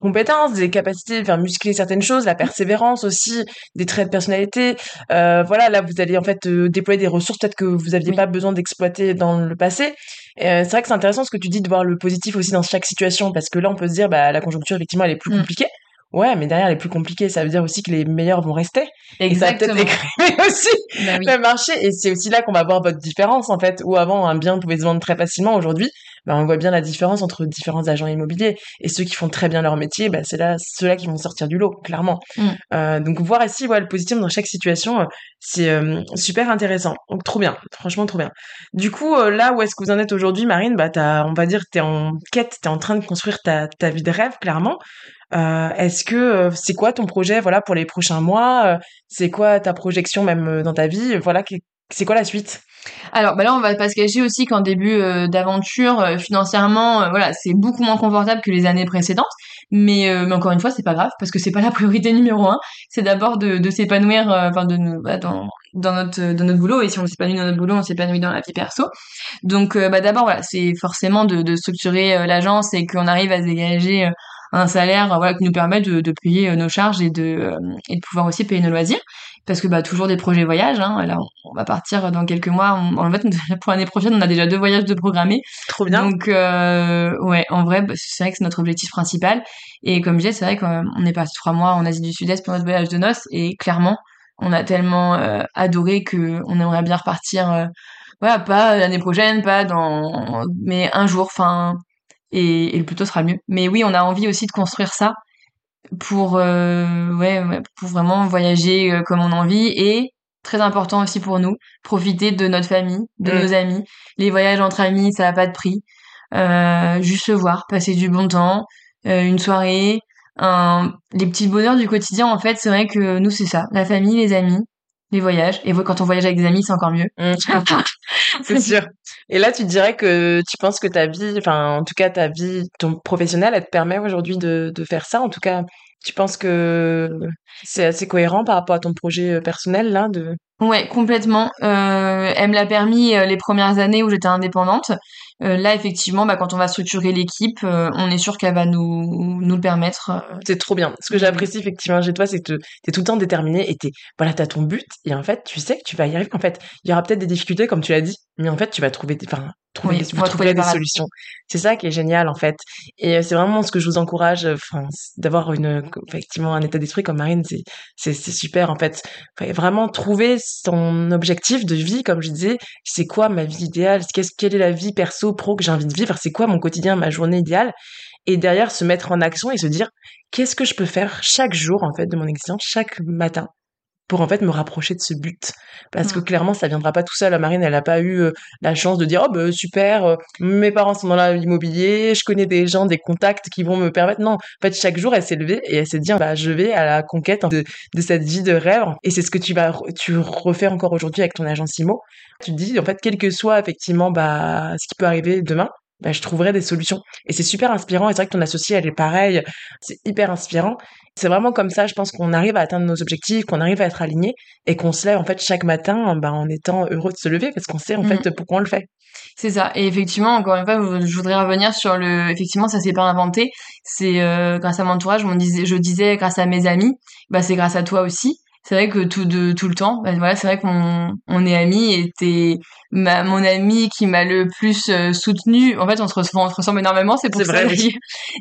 Speaker 1: compétences, des capacités, de faire muscler certaines choses, la persévérance aussi, des traits de personnalité. Euh, voilà, là, vous allez en fait euh, déployer des ressources peut-être que vous aviez
Speaker 2: Oui.
Speaker 1: pas besoin d'exploiter dans le passé. Euh, c'est vrai que c'est intéressant ce que tu dis de voir le positif aussi dans chaque situation, parce que là, on peut se dire, bah, la conjoncture, effectivement, elle est plus
Speaker 2: Mm.
Speaker 1: compliquée. Ouais, mais derrière les plus compliqués, ça veut dire aussi que les meilleurs vont rester.
Speaker 2: Exactement.
Speaker 1: Et ça peut-être aussi bah le marché. Et c'est aussi là qu'on va voir votre différence, en fait. Où avant, un bien pouvait se vendre très facilement. Aujourd'hui, bah, on voit bien la différence entre différents agents immobiliers. Et ceux qui font très bien leur métier, bah, c'est là, ceux-là qui vont sortir du lot, clairement. Mm. Euh, donc, voir ici, ouais, le positif dans chaque situation, euh, c'est euh, super intéressant. Donc, trop bien. Franchement, trop bien. Du coup, euh, là où est-ce que vous en êtes aujourd'hui, Marine, bah, on va dire, t'es en quête, t'es en train de construire ta, ta vie de rêve, clairement. Euh, est-ce que c'est quoi ton projet voilà pour les prochains mois? C'est quoi ta projection même dans ta vie? Voilà, c'est quoi la suite?
Speaker 2: Alors bah là on va pas se cacher aussi qu'en début d'aventure financièrement voilà c'est beaucoup moins confortable que les années précédentes. Mais, mais encore une fois c'est pas grave parce que c'est pas la priorité numéro un. C'est d'abord de, de s'épanouir enfin de bah, dans dans notre dans notre boulot. Et si on s'épanouit dans notre boulot on s'épanouit dans la vie perso. Donc bah d'abord voilà c'est forcément de, de structurer l'agence et qu'on arrive à se dégager un salaire voilà qui nous permet de, de payer euh, nos charges et de euh, et de pouvoir aussi payer nos loisirs parce que bah toujours des projets voyages hein. là on, va partir dans quelques mois. En fait pour l'année prochaine on a déjà deux voyages de programmés.
Speaker 1: Trop bien.
Speaker 2: Donc euh, ouais en vrai bah, c'est vrai que c'est notre objectif principal. Et comme je disais c'est vrai qu'on est parti trois mois en Asie du Sud-Est pour notre voyage de noces. Et clairement on a tellement adoré que on aimerait bien repartir voilà pas l'année prochaine pas dans mais un jour enfin et, le plus tôt sera mieux. Mais oui, on a envie aussi de construire ça pour euh, ouais, pour vraiment voyager euh, comme on a envie et très important aussi pour nous profiter de notre famille de mm. nos amis. Les voyages entre amis ça n'a pas de prix. Euh, juste se voir passer du bon temps une soirée les petits bonheurs du quotidien en fait c'est vrai que nous c'est ça. La famille les amis les voyages. Et quand on voyage avec des amis, c'est encore mieux. Mmh.
Speaker 1: c'est sûr. Et là, tu dirais que tu penses que ta vie, enfin, en tout cas, ta vie, ton professionnel, elle te permet aujourd'hui de, de faire ça? En tout cas, tu penses que c'est assez cohérent par rapport à ton projet euh, personnel, là, de...
Speaker 2: Ouais, complètement. Euh, elle me l'a permis euh, les premières années où j'étais indépendante. Euh, là, effectivement, bah, quand on va structurer l'équipe, on est sûr qu'elle va nous, nous le permettre.
Speaker 1: C'est trop bien. Ce que j'apprécie effectivement chez toi, c'est que tu es tout le temps déterminé et tu voilà, t'as ton but et en fait, tu sais que tu vas y arriver. En fait, il y aura peut-être des difficultés, comme tu l'as dit, mais en fait, tu vas trouver des, enfin, trouver, des, trouver des solutions. C'est ça qui est génial, en fait. Et c'est vraiment ce que je vous encourage, enfin, d'avoir une, effectivement, un état d'esprit comme Marine, c'est, super, en fait. vraiment trouver son objectif de vie, comme je disais, c'est quoi ma vie idéale? Qu'est-ce, quelle est la vie perso pro que j'ai envie de vivre, c'est quoi mon quotidien, ma journée idéale, et derrière se mettre en action et se dire qu'est-ce que je peux faire chaque jour en fait de mon existence, chaque matin pour en fait me rapprocher de ce but. Parce que clairement ça viendra pas tout seul la marine elle a pas eu euh, la chance de dire oh bah super euh, mes parents sont dans l'immobilier je connais des gens des contacts qui vont me permettre. Non en fait chaque jour elle s'est levée et elle s'est dit bah je vais à la conquête de, de cette vie de rêve. Et c'est ce que tu vas tu refais encore aujourd'hui avec ton agence IMO tu te dis en fait quel que soit effectivement bah ce qui peut arriver demain bah, je trouverai des solutions. Et c'est super inspirant. Et c'est vrai que ton associé, elle est pareille. C'est hyper inspirant. C'est vraiment comme ça, je pense qu'on arrive à atteindre nos objectifs, qu'on arrive à être aligné et qu'on se lève en fait chaque matin bah, en étant heureux de se lever parce qu'on sait en fait mmh. pourquoi on le fait.
Speaker 2: C'est ça. Et effectivement, encore une fois, je voudrais revenir sur le. Effectivement, ça s'est pas inventé. C'est euh, grâce à mon entourage. On disait, je disais grâce à mes amis. Bah, c'est grâce à toi aussi c'est vrai que tout de tout le temps bah, voilà c'est vrai qu'on on est amis et t'es ma, mon ami qui m'a le plus euh, soutenu en fait on se ressemble, on se ressemble énormément c'est pour ça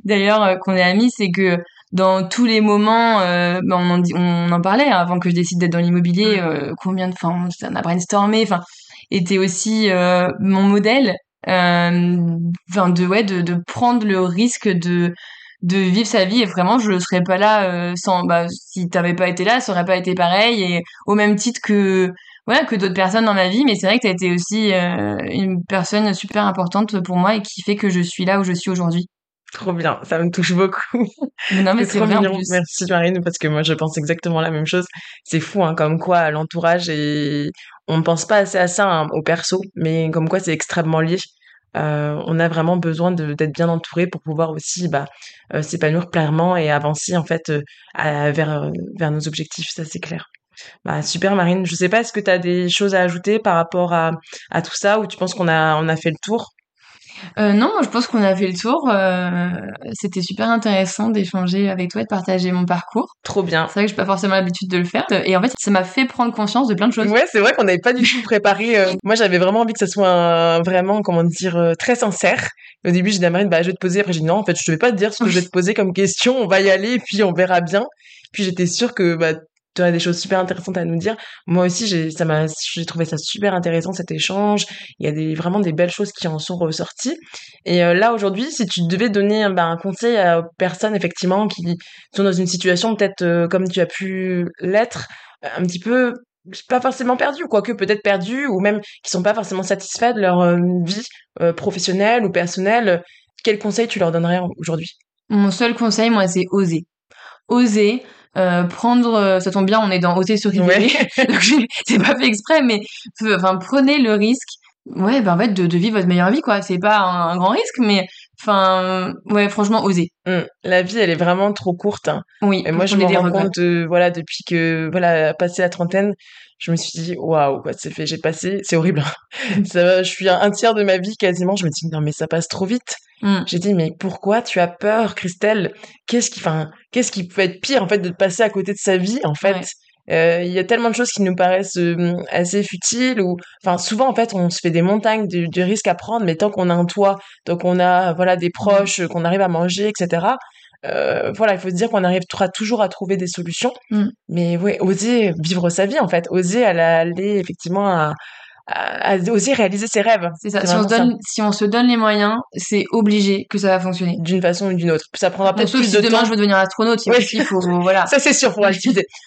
Speaker 2: d'ailleurs euh, qu'on est amis c'est que dans tous les moments euh, bah, on, en, on en parlait hein, avant que je décide d'être dans l'immobilier mm. combien de fois on a brainstormé enfin était aussi mon modèle enfin de ouais de, de prendre le risque de de vivre sa vie et vraiment je serais pas là euh, sans bah si t'avais pas été là ça aurait pas été pareil et au même titre que voilà que d'autres personnes dans ma vie. Mais c'est vrai que t'as été aussi euh, une personne super importante pour moi et qui fait que je suis là où je suis aujourd'hui.
Speaker 1: Trop bien. Ça me touche beaucoup.
Speaker 2: Non mais c'est trop mignon.
Speaker 1: merci Marine parce que moi je pense exactement la même chose. C'est fou hein, comme quoi l'entourage et on ne pense pas assez à ça hein, au perso mais comme quoi c'est extrêmement lié euh, on a vraiment besoin d'être bien entouré pour pouvoir aussi bah, euh, s'épanouir clairement et avancer en fait euh, vers, vers nos objectifs, ça c'est clair. Bah, super Marine, je sais pas, est-ce que tu as des choses à ajouter par rapport à, à tout ça ou tu penses qu'on a, on a fait le tour?
Speaker 2: Euh, non, je pense qu'on a fait le tour. Euh, c'était super intéressant d'échanger avec toi et de partager mon parcours.
Speaker 1: Trop bien.
Speaker 2: C'est vrai que j'ai pas forcément l'habitude de le faire. Et en fait, ça m'a fait prendre conscience de plein de choses.
Speaker 1: Ouais, c'est vrai qu'on n'avait pas du tout préparé. Euh, moi, j'avais vraiment envie que ça soit vraiment, comment dire, très sincère. Au début, j'ai dit à Marine, bah, je vais te poser. Après, j'ai dit non, en fait, je ne vais pas te dire ce que je vais te poser comme question. On va y aller, puis on verra bien. Puis j'étais sûre que bah, tu as des choses super intéressantes à nous dire. Moi aussi, j'ai ça m'a j'ai trouvé ça super intéressant cet échange. Il y a des vraiment des belles choses qui en sont ressorties. Et euh, là aujourd'hui, si tu devais donner bah, un conseil aux personnes effectivement qui sont dans une situation peut-être euh, comme tu as pu l'être, un petit peu pas forcément perdu, quoique peut-être perdu, ou même qui sont pas forcément satisfaits de leur euh, vie professionnelle ou personnelle, quel conseil tu leur donnerais aujourd'hui?
Speaker 2: Mon seul conseil, moi, c'est oser. Oser, euh, prendre, euh, ça tombe bien, on est dans oser sur ouais. c'est pas fait exprès, mais enfin prenez le risque, ouais, ben en fait de, de vivre votre meilleure vie quoi. C'est pas un, grand risque, mais enfin ouais, franchement oser.
Speaker 1: Mmh. La vie, elle est vraiment trop courte. Hein.
Speaker 2: Oui.
Speaker 1: Et moi, je me rends compte, voilà, depuis que voilà, passé la trentaine, je me suis dit waouh, c'est fait, j'ai passé, c'est horrible. Ça, je suis un tiers de ma vie quasiment. Je me dis non mais ça passe trop vite. Mm. J'ai dit, mais pourquoi tu as peur, Christelle? Qu'est-ce qui, enfin, qu'est-ce qui peut être pire, en fait, de passer à côté de sa vie, en fait? Euh, Il y a tellement de choses qui nous paraissent euh, assez futiles ou, enfin, souvent, en fait, on se fait des montagnes de, risques à prendre, mais tant qu'on a un toit, tant qu'on a, voilà, des mm. proches, qu'on arrive à manger, etc., euh, voilà, il faut se dire qu'on arrivera toujours à trouver des solutions. Mm. Mais ouais, oser vivre sa vie, en fait, oser aller effectivement à, à, oser réaliser ses rêves.
Speaker 2: C'est ça. Si on, se donne, si on se donne les moyens, c'est obligé que ça va fonctionner.
Speaker 1: D'une façon ou d'une autre. Ça prendra peut-être plus
Speaker 2: si
Speaker 1: de
Speaker 2: demain je veux devenir astronaute, il faut, voilà.
Speaker 1: Ça c'est sûr pour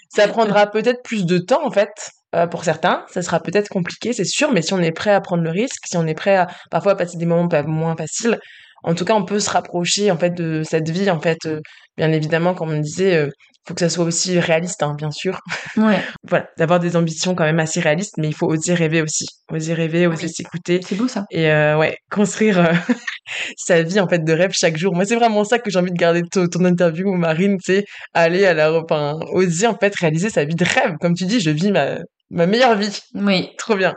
Speaker 1: ça prendra peut-être plus de temps en fait. Euh, pour certains, ça sera peut-être compliqué, c'est sûr, mais si on est prêt à prendre le risque, si on est prêt à parfois passer des moments moins faciles, en tout cas, on peut se rapprocher en fait de cette vie. En fait, euh, bien évidemment, comme on disait, euh, faut que ça soit aussi réaliste, hein, bien sûr.
Speaker 2: Ouais.
Speaker 1: voilà, d'avoir des ambitions quand même assez réalistes, mais il faut oser rêver aussi, oser rêver, oser s'écouter.
Speaker 2: C'est beau ça.
Speaker 1: Et euh, ouais, construire euh, sa vie en fait de rêve chaque jour. Moi, c'est vraiment ça que j'ai envie de garder de ton, interview, Marine, c'est aller à la, enfin, oser en fait réaliser sa vie de rêve. Comme tu dis, je vis ma ma meilleure vie.
Speaker 2: Oui.
Speaker 1: Trop bien.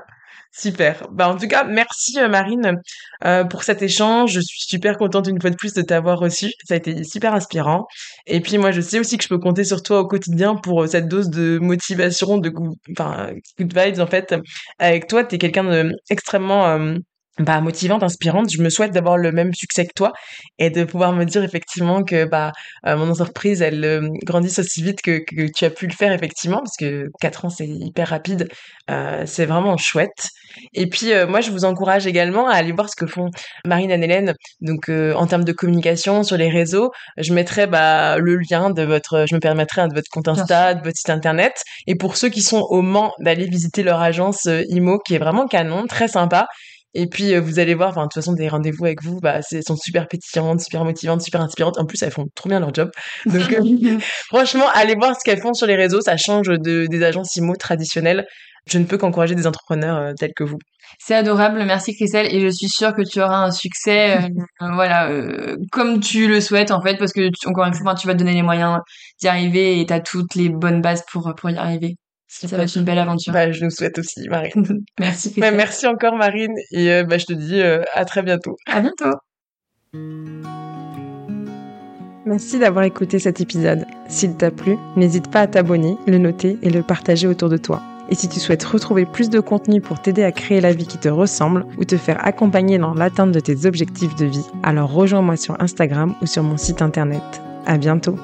Speaker 1: Super. Bah en tout cas, merci euh, Marine euh, pour cet échange. Je suis super contente une fois de plus de t'avoir reçu. Ça a été super inspirant. Et puis moi, je sais aussi que je peux compter sur toi au quotidien pour euh, cette dose de motivation, de enfin good vibes en fait. Avec toi, t'es quelqu'un d'extrêmement bah, motivante, inspirante. Je me souhaite d'avoir le même succès que toi et de pouvoir me dire effectivement que bah euh, mon entreprise elle euh, grandisse aussi vite que, que, tu as pu le faire effectivement parce que quatre ans c'est hyper rapide. Euh, c'est vraiment chouette. Et puis euh, moi je vous encourage également à aller voir ce que font Marine et Hélène donc en termes de communication sur les réseaux. Je mettrai bah le lien de votre je me permettrai de votre compte Insta, de votre site internet et pour ceux qui sont au Mans d'aller visiter leur agence IMO qui est vraiment canon, très sympa et puis euh, vous allez voir, enfin de toute façon des rendez-vous avec vous, bah elles sont super pétillantes, super motivantes, super inspirantes. En plus elles font trop bien leur job. Donc euh, franchement, allez voir ce qu'elles font sur les réseaux, ça change de des agences IMO traditionnelles. Je ne peux qu'encourager des entrepreneurs euh, tels que vous.
Speaker 2: C'est adorable, merci Christelle, et je suis sûre que tu auras un succès, voilà, comme tu le souhaites en fait, parce que encore une fois, tu vas te donner les moyens d'y arriver et tu as toutes les bonnes bases pour pour y arriver. Ça va être une belle aventure.
Speaker 1: Bah, je nous souhaite aussi, Marine.
Speaker 2: merci.
Speaker 1: Bah, merci encore, Marine. Et euh, bah, je te dis euh, à très bientôt.
Speaker 2: À bientôt.
Speaker 3: Merci d'avoir écouté cet épisode. S'il t'a plu, n'hésite pas à t'abonner, le noter et le partager autour de toi. Et si tu souhaites retrouver plus de contenu pour t'aider à créer la vie qui te ressemble ou te faire accompagner dans l'atteinte de tes objectifs de vie, alors rejoins-moi sur Instagram ou sur mon site internet. À bientôt.